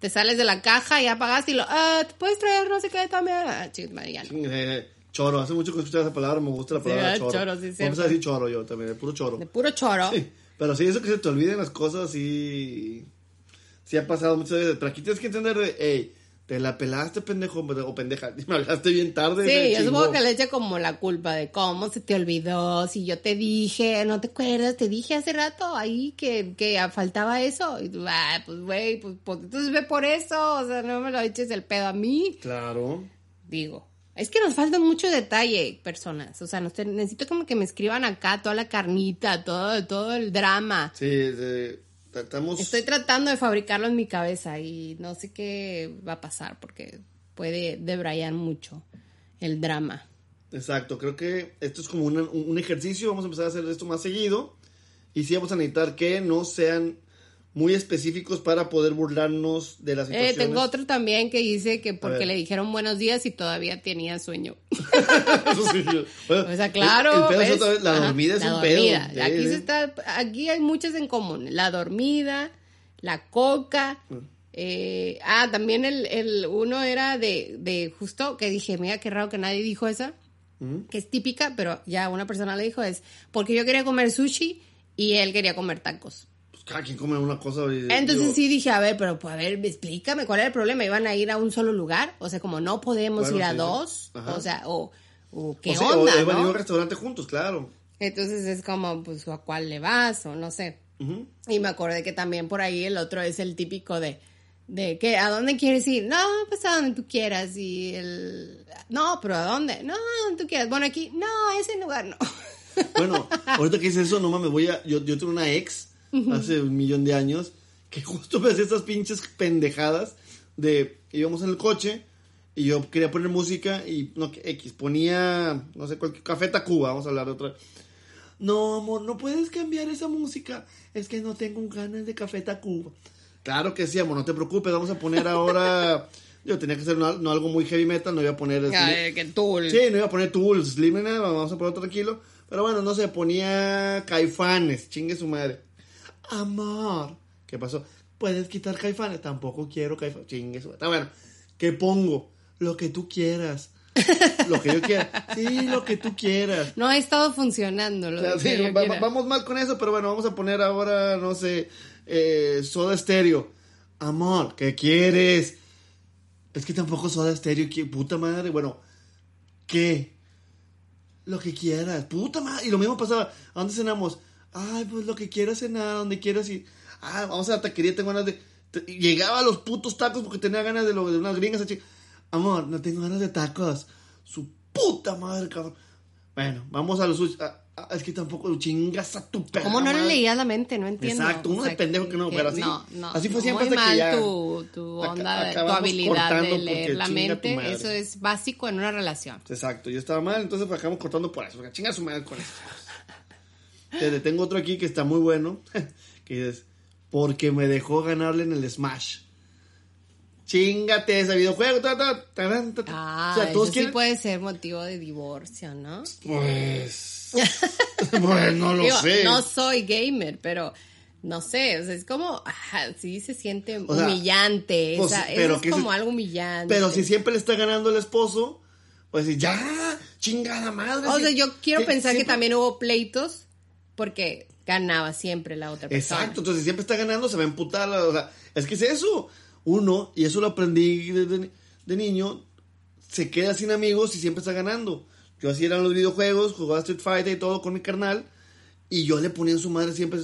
te sales de la caja, ya pagaste y lo, ah, ¿te puedes traer no sé qué también? Ah, ya no. Eh, choro, hace mucho que escuché esa palabra, me gusta la Sí, palabra ah, choro. choro, sí, Vamos a decir choro yo también, de puro choro. De puro choro. Sí, pero sí, eso que se te olviden las cosas, sí. Sí ha pasado muchas veces. Pero aquí tienes que entender de, hey, te la pelaste, pendejo, o pendeja. Me hablaste bien tarde. Sí, yo supongo que le echa como la culpa de cómo se te olvidó, si yo te dije, no te acuerdas, te dije hace rato ahí que, que faltaba eso. Y tú, ah, pues güey, pues, pues, entonces ve por eso, o sea, no me lo eches el pedo a mí. Claro. Digo, es que nos falta mucho detalle, personas. O sea, necesito como que me escriban acá toda la carnita, todo, todo el drama. Sí, sí, tratamos. Estoy tratando de fabricarlo en mi cabeza y no sé qué va a pasar porque puede debrayar mucho el drama. Exacto, creo que esto es como un, un ejercicio. Vamos a empezar a hacer esto más seguido. Y sí vamos a necesitar que no sean muy específicos para poder burlarnos de las Eh, situaciones. tengo otro también que dice que porque le dijeron buenos días y todavía tenía sueño. Eso sí, bueno, O sea, claro. El, el pedo es ¿ves? otra vez, la Ajá, dormida es la un dormida. pedo. Aquí, se está, aquí hay muchas en común. La dormida, la coca. Mm. eh, ah, también el, el uno era de, de justo que dije, mira qué raro que nadie dijo esa, Ujú. que es típica, pero ya una persona le dijo, es porque yo quería comer sushi y él quería comer tacos. Cada quien come una cosa. y- Entonces digo, sí dije, a ver, pero pues, a ver, explícame cuál era el problema. ¿Iban a ir a un solo lugar? O sea, como no podemos Bueno, ir a sí, sí. dos. Ajá. O sea, o, o qué o sí, onda, o he venido ¿no? a un restaurante juntos, claro. Entonces es como, pues, ¿a cuál le vas? O no sé. Y me acordé que también por ahí el otro es el típico de, de que, ¿a dónde quieres ir? No, pues a donde tú quieras. Y el, no, pero ¿a dónde? No, a donde tú quieras. Bueno, aquí, no, a ese lugar no. Bueno, ahorita que dices eso, no mames, voy a. Yo, yo tuve una ex hace un millón de años que justo me hacía estas pinches pendejadas de. íbamos en el coche y yo quería poner música y no, X, ponía, no sé, cualquier Café Tacuba, vamos a hablar de otra. No, amor, no puedes cambiar esa música. Es que no tengo ganas de Café Tacuba. Claro que sí, amor, no te preocupes, vamos a poner ahora. Yo tenía que hacer no, no algo muy heavy metal, no iba a poner. así- que tú. Sí, no iba a poner Tools, Slim, nada, vamos a poner otro tranquilo. Pero bueno, no sé, ponía Caifanes, chingue su madre. Amor, ¿qué pasó? ¿Puedes quitar Caifanes? Tampoco quiero Caifanes, chingue su. Está bueno, ¿qué pongo? Lo que tú quieras. Lo que yo quiera. Sí, lo que tú quieras. No ha estado funcionando. Lo O sea, de sí, que yo va- quiera. vamos mal con eso, pero bueno, vamos a poner ahora, no sé, eh, Soda Stereo. Amor, ¿qué quieres? Es que tampoco Soda Stereo, ¿qué? puta madre. Bueno, ¿qué? Lo que quieras, puta madre. Y lo mismo pasaba, ¿a dónde cenamos? Ay, pues lo que quieras cenar, donde quieras ir. Ah, vamos a la taquería, tengo ganas de... te- y llegaba a los putos tacos porque tenía ganas de, lo, de unas gringas. así. Amor, no tengo ganas de tacos. Su puta madre, cabrón. Bueno, vamos a los sushi. A, Ah, Es que tampoco chingas a tu perra. ¿Cómo no le madre. leías la mente? No entiendo. Exacto, uno de pendejo que no, pero así- No, no. así fue siempre Muy hasta que mal ya tu, tu onda, tu habilidad de leer la mente. Eso es básico en una relación. Exacto, yo estaba mal, entonces acabamos cortando por eso. Porque chinga su madre con eso. Te- Tengo otro aquí que está muy bueno. Que dices, porque me dejó ganarle en el Smash. Chingate ese videojuego. ta, ta, ta. Ah, o sea, todos eso quieren. sí puede ser motivo de divorcio, ¿no? Pues. pues no lo Digo, sé. No soy gamer, pero no sé, o sea, es como, ajá, sí se siente O sea, humillante, pues, esa- pero eso que es se- como algo humillante. Pero si siempre le está ganando el esposo, pues ya, chingada madre. O sea, yo quiero pensar que también hubo pleitos porque ganaba siempre la otra persona. Exacto, entonces si siempre está ganando, se va a emputar. O sea, es que es eso. Uno, y eso lo aprendí de, niño, se queda sin amigos y siempre está ganando. Yo así eran los videojuegos, jugaba Street Fighter y todo con mi carnal, y yo le ponía en su madre siempre.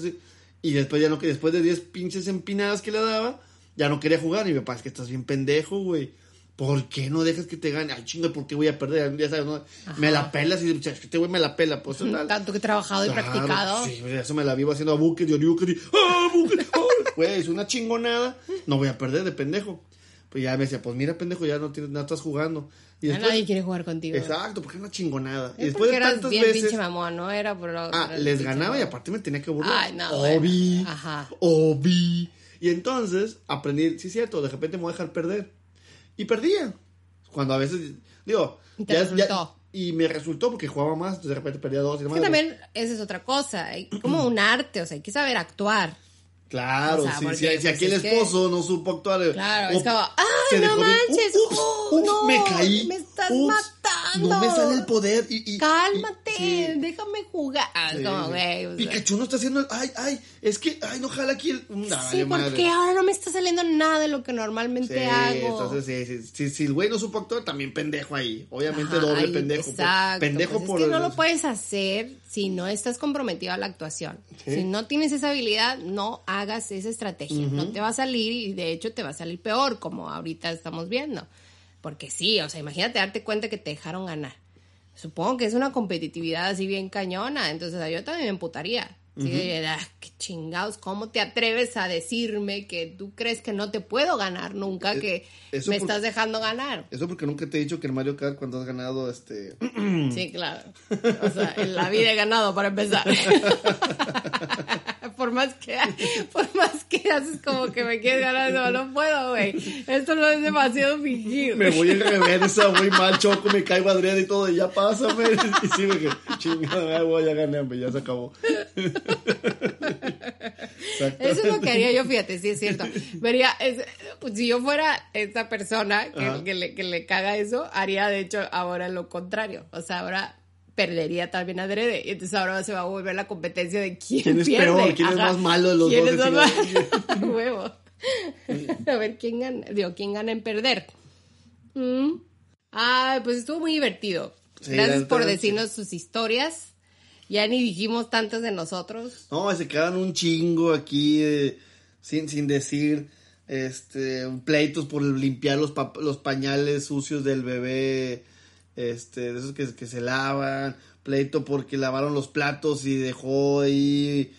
Y después ya no, después de 10 pinches empinadas que le daba, ya no quería jugar. Y mi papá, que estás bien pendejo, güey. ¿Por qué no dejas que te gane? Ay, chinga, ¿por qué voy a perder? Ya sabes, ¿no? Me la pelas y dices, este güey me la pela. Pues. Tanto que he trabajado y practicado. Sí, eso me la vivo haciendo a Oriuke. y, ¡Ah, buque! ¡Ah! Güey, es una chingonada. No voy a perder de pendejo. Pues ya me decía, pues mira, pendejo, ya no, tienes, no estás jugando. Y después, nadie quiere jugar contigo. exacto, porque es una chingonada. Y Es después de tantas bien veces. pinche mamón, ¿no? Era por lo- Ah, por les ganaba y aparte me tenía que burlar. Ay, no, Obi. bueno. Ajá. Obi. Y entonces aprendí, sí es cierto, de repente me voy a dejar perder. Y perdía. Cuando a veces, digo, Y te resultó. y me resultó porque jugaba más, entonces de repente perdía dos y demás. que también esa es otra cosa, hay como un arte, o sea, hay que saber actuar. Claro, O sea, sí, porque, si, si pues, aquí el que- esposo no supo actuar. Claro, o es como, se ¡ay, no dejó bien, manches! ups, ¡Oh, ups, no! me caí. ¡Me estás ups, No me sale el poder y. y- Cálmate, y- sí, déjame jugar. sí, como, sí. güey, o sea, Pikachu no está haciendo. Ay, ay, es que. Ay, no jala aquí el. Mm, Sí, madre. porque ahora no me está saliendo nada de lo que normalmente Sí, hago. entonces sí, sí, sí, si el güey no supo actuar, también pendejo ahí. Obviamente Ajá, doble ay, pendejo. por- Exacto. pendejo pues por es que no lo puedes hacer si no estás comprometido a la actuación. Si no tienes esa habilidad, no hagas esa estrategia. No te va a salir y de hecho te va a salir peor, como ahorita estamos viendo. Porque sí, o sea, imagínate darte cuenta que te dejaron ganar. Supongo que es una competitividad así bien cañona, entonces yo también me emputaría. Así de, "Ah, qué chingados, ¿cómo te atreves a decirme que tú crees que no te puedo ganar nunca, Eh, que eso me por- estás dejando ganar? Eso porque nunca te he dicho que en Mario Kart cuando has ganado este. Sí, claro. O sea, en la vida he ganado para empezar. por más que por más que haces como que me quieres ganar, no, no puedo, güey. Esto no es demasiado fingido. Me voy en reversa, voy mal, choco, me caigo adrede y todo, y ya pásame. Y sí, me dije, chingada, voy, ya gané, ya se acabó. Eso es lo que haría yo, fíjate, sí es cierto. Vería, es- si yo fuera esta persona que le, que le caga eso, haría de hecho ahora lo contrario. O sea, ahora perdería también adrede. Y entonces ahora se va a volver la competencia de quién, ¿Quién es pierde. peor? ¿Quién es más malo de los ¿Quién dos? es más? Huevo. A ver, ¿quién gana? Digo, ¿quién gana en perder? Mm. Ay, pues estuvo muy divertido. Sí, Gracias por decirnos sus historias. Ya ni dijimos tantas de nosotros. No, se quedan un chingo aquí eh, sin, sin decir este pleitos por limpiar los, pap- los pañales sucios del bebé, este, de esos que, que se lavan, pleito porque lavaron los platos y dejó ahí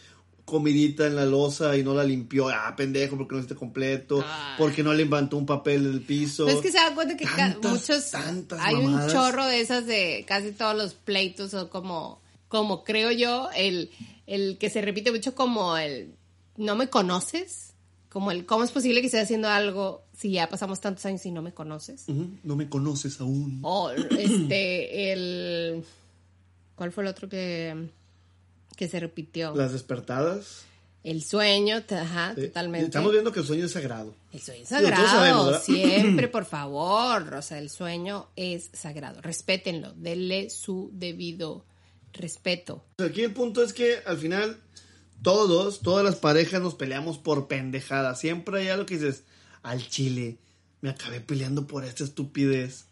comidita en la losa y no la limpió, ah, pendejo, porque no esté completo, Ay. porque no le levantó un papel del piso. Pero es que se da cuenta que Tantas, muchos tantas hay mamadas. un chorro de esas de casi todos los pleitos o como como creo yo el el que se repite mucho como el no me conoces como el cómo es posible que estés haciendo algo si ya pasamos tantos años y no me conoces no me conoces aún. o este el cuál fue el otro que que se repitió Las despertadas. el sueño ajá sí. totalmente Estamos viendo que el sueño es sagrado. El sueño es sagrado, siempre, por favor. O sea, el sueño es sagrado. Respétenlo, denle su debido respeto. Aquí el punto es que al final todos, todas las parejas nos peleamos por pendejadas. Siempre hay algo que dices, al chile, me acabé peleando por esta estupidez.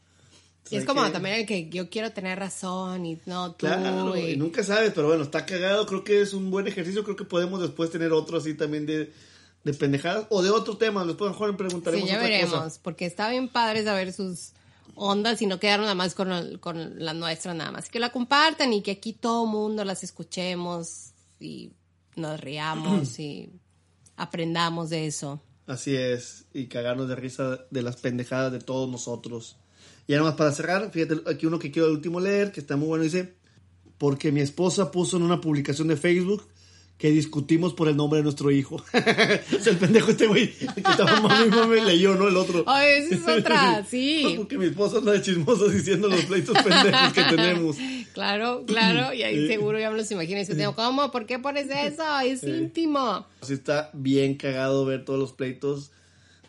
Y es como que- también el que yo quiero tener razón y no tú. Claro, y- y nunca sabes, pero bueno, está cagado. Creo que es un buen ejercicio. Creo que podemos después tener otro así también de, de pendejadas o de otro tema. Después mejor le preguntaremos Sí, ya otra veremos, cosa. porque está bien padre saber sus onda, sino quedarnos nada más con, el- con la nuestra nada más. Que la compartan y que aquí todo mundo las escuchemos y nos riamos y aprendamos de eso. Así es, y cagarnos de risa de las pendejadas de todos nosotros. Y ya nomás para cerrar, fíjate, aquí uno que quiero último leer, que está muy bueno, dice, porque mi esposa puso en una publicación de Facebook que discutimos por el nombre de nuestro hijo. es el pendejo este güey que estaba mami, mami, leyó, ¿no? El otro. Ay, esa es otra, sí. Porque mi esposa anda de chismoso diciendo los pleitos pendejos que tenemos. Claro, claro, y ahí seguro ya me los imagino diciendo, ¿cómo? ¿Por qué pones eso? Es íntimo. Así está bien cagado ver todos los pleitos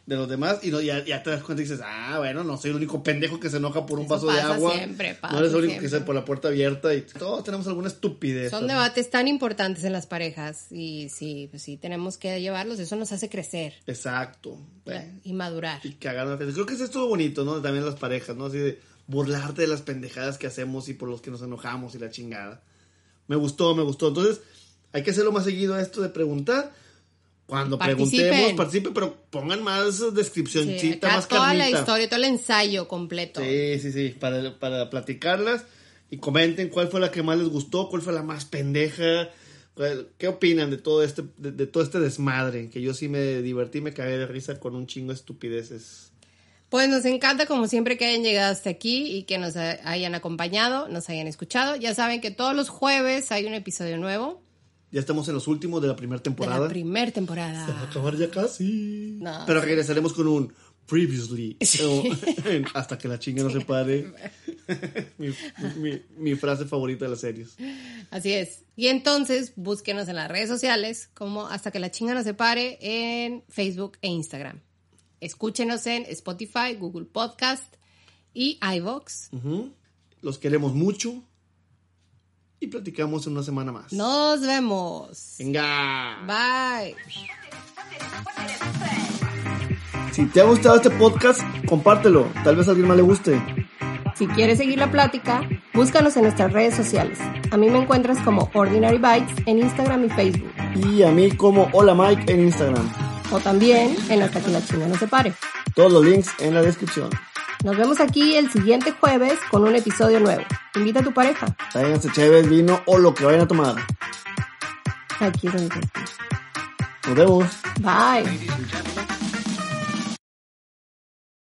de los demás y no, ya, ya te das cuenta y dices, ah, bueno, no soy el único pendejo que se enoja por un Eso vaso de pasa agua. siempre, pasa no eres el único siempre. que sale por la puerta abierta y todos tenemos alguna estupidez. Son debates tan importantes en las parejas y sí, pues sí, tenemos que llevarlos, eso nos hace crecer Exacto. Y madurar. y cagar la Creo que eso estuvo bonito, ¿no? También las parejas, ¿no? Así de burlarte de las pendejadas que hacemos y por los que nos enojamos y la chingada. Me gustó, me gustó. Entonces, hay que hacerlo más seguido esto de preguntar. Cuando Participen. preguntemos, participen, pero pongan más Sí, descripcióncita, acá más toda la historia, todo el ensayo completo. Sí, sí, sí, para, para platicarlas y comenten cuál fue la que más les gustó, cuál fue la más pendeja, cuál- qué opinan de todo este de, de todo este desmadre, que yo sí me divertí, me cagué de risa con un chingo de estupideces. Pues nos encanta como siempre que hayan llegado hasta aquí y que nos ha- hayan acompañado, nos hayan escuchado. Ya saben que todos los jueves hay un episodio nuevo Ya estamos en los últimos de la primera de temporada. la primer Va a temporada. acabar ya casi. No. Pero regresaremos con un previously. o hasta que la chinga no se pare. mi, mi- mi frase favorita de las series. Así es. Y entonces búsquenos en las redes sociales como hasta que la chinga no se pare en Facebook e Instagram. Escúchenos en Spotify, Google Podcast y iVoox. Ujú. Los queremos mucho. Y platicamos en una semana más. Nos vemos. Venga. Bye. Si te ha gustado este podcast, compártelo. Tal vez a alguien más le guste. Si quieres seguir la plática, búscanos en nuestras redes sociales. A mí me encuentras como Ordinary Bites en Instagram y Facebook. Y a mí como Hola Mike en Instagram. O también en Hasta que la chinga no se pare. Todos los links en la descripción. Nos vemos aquí el siguiente jueves con un episodio nuevo. Invita a tu pareja. Tráiganse chévere, vino o lo que vayan a tomar. Aquí es donde... Nos vemos. Bye.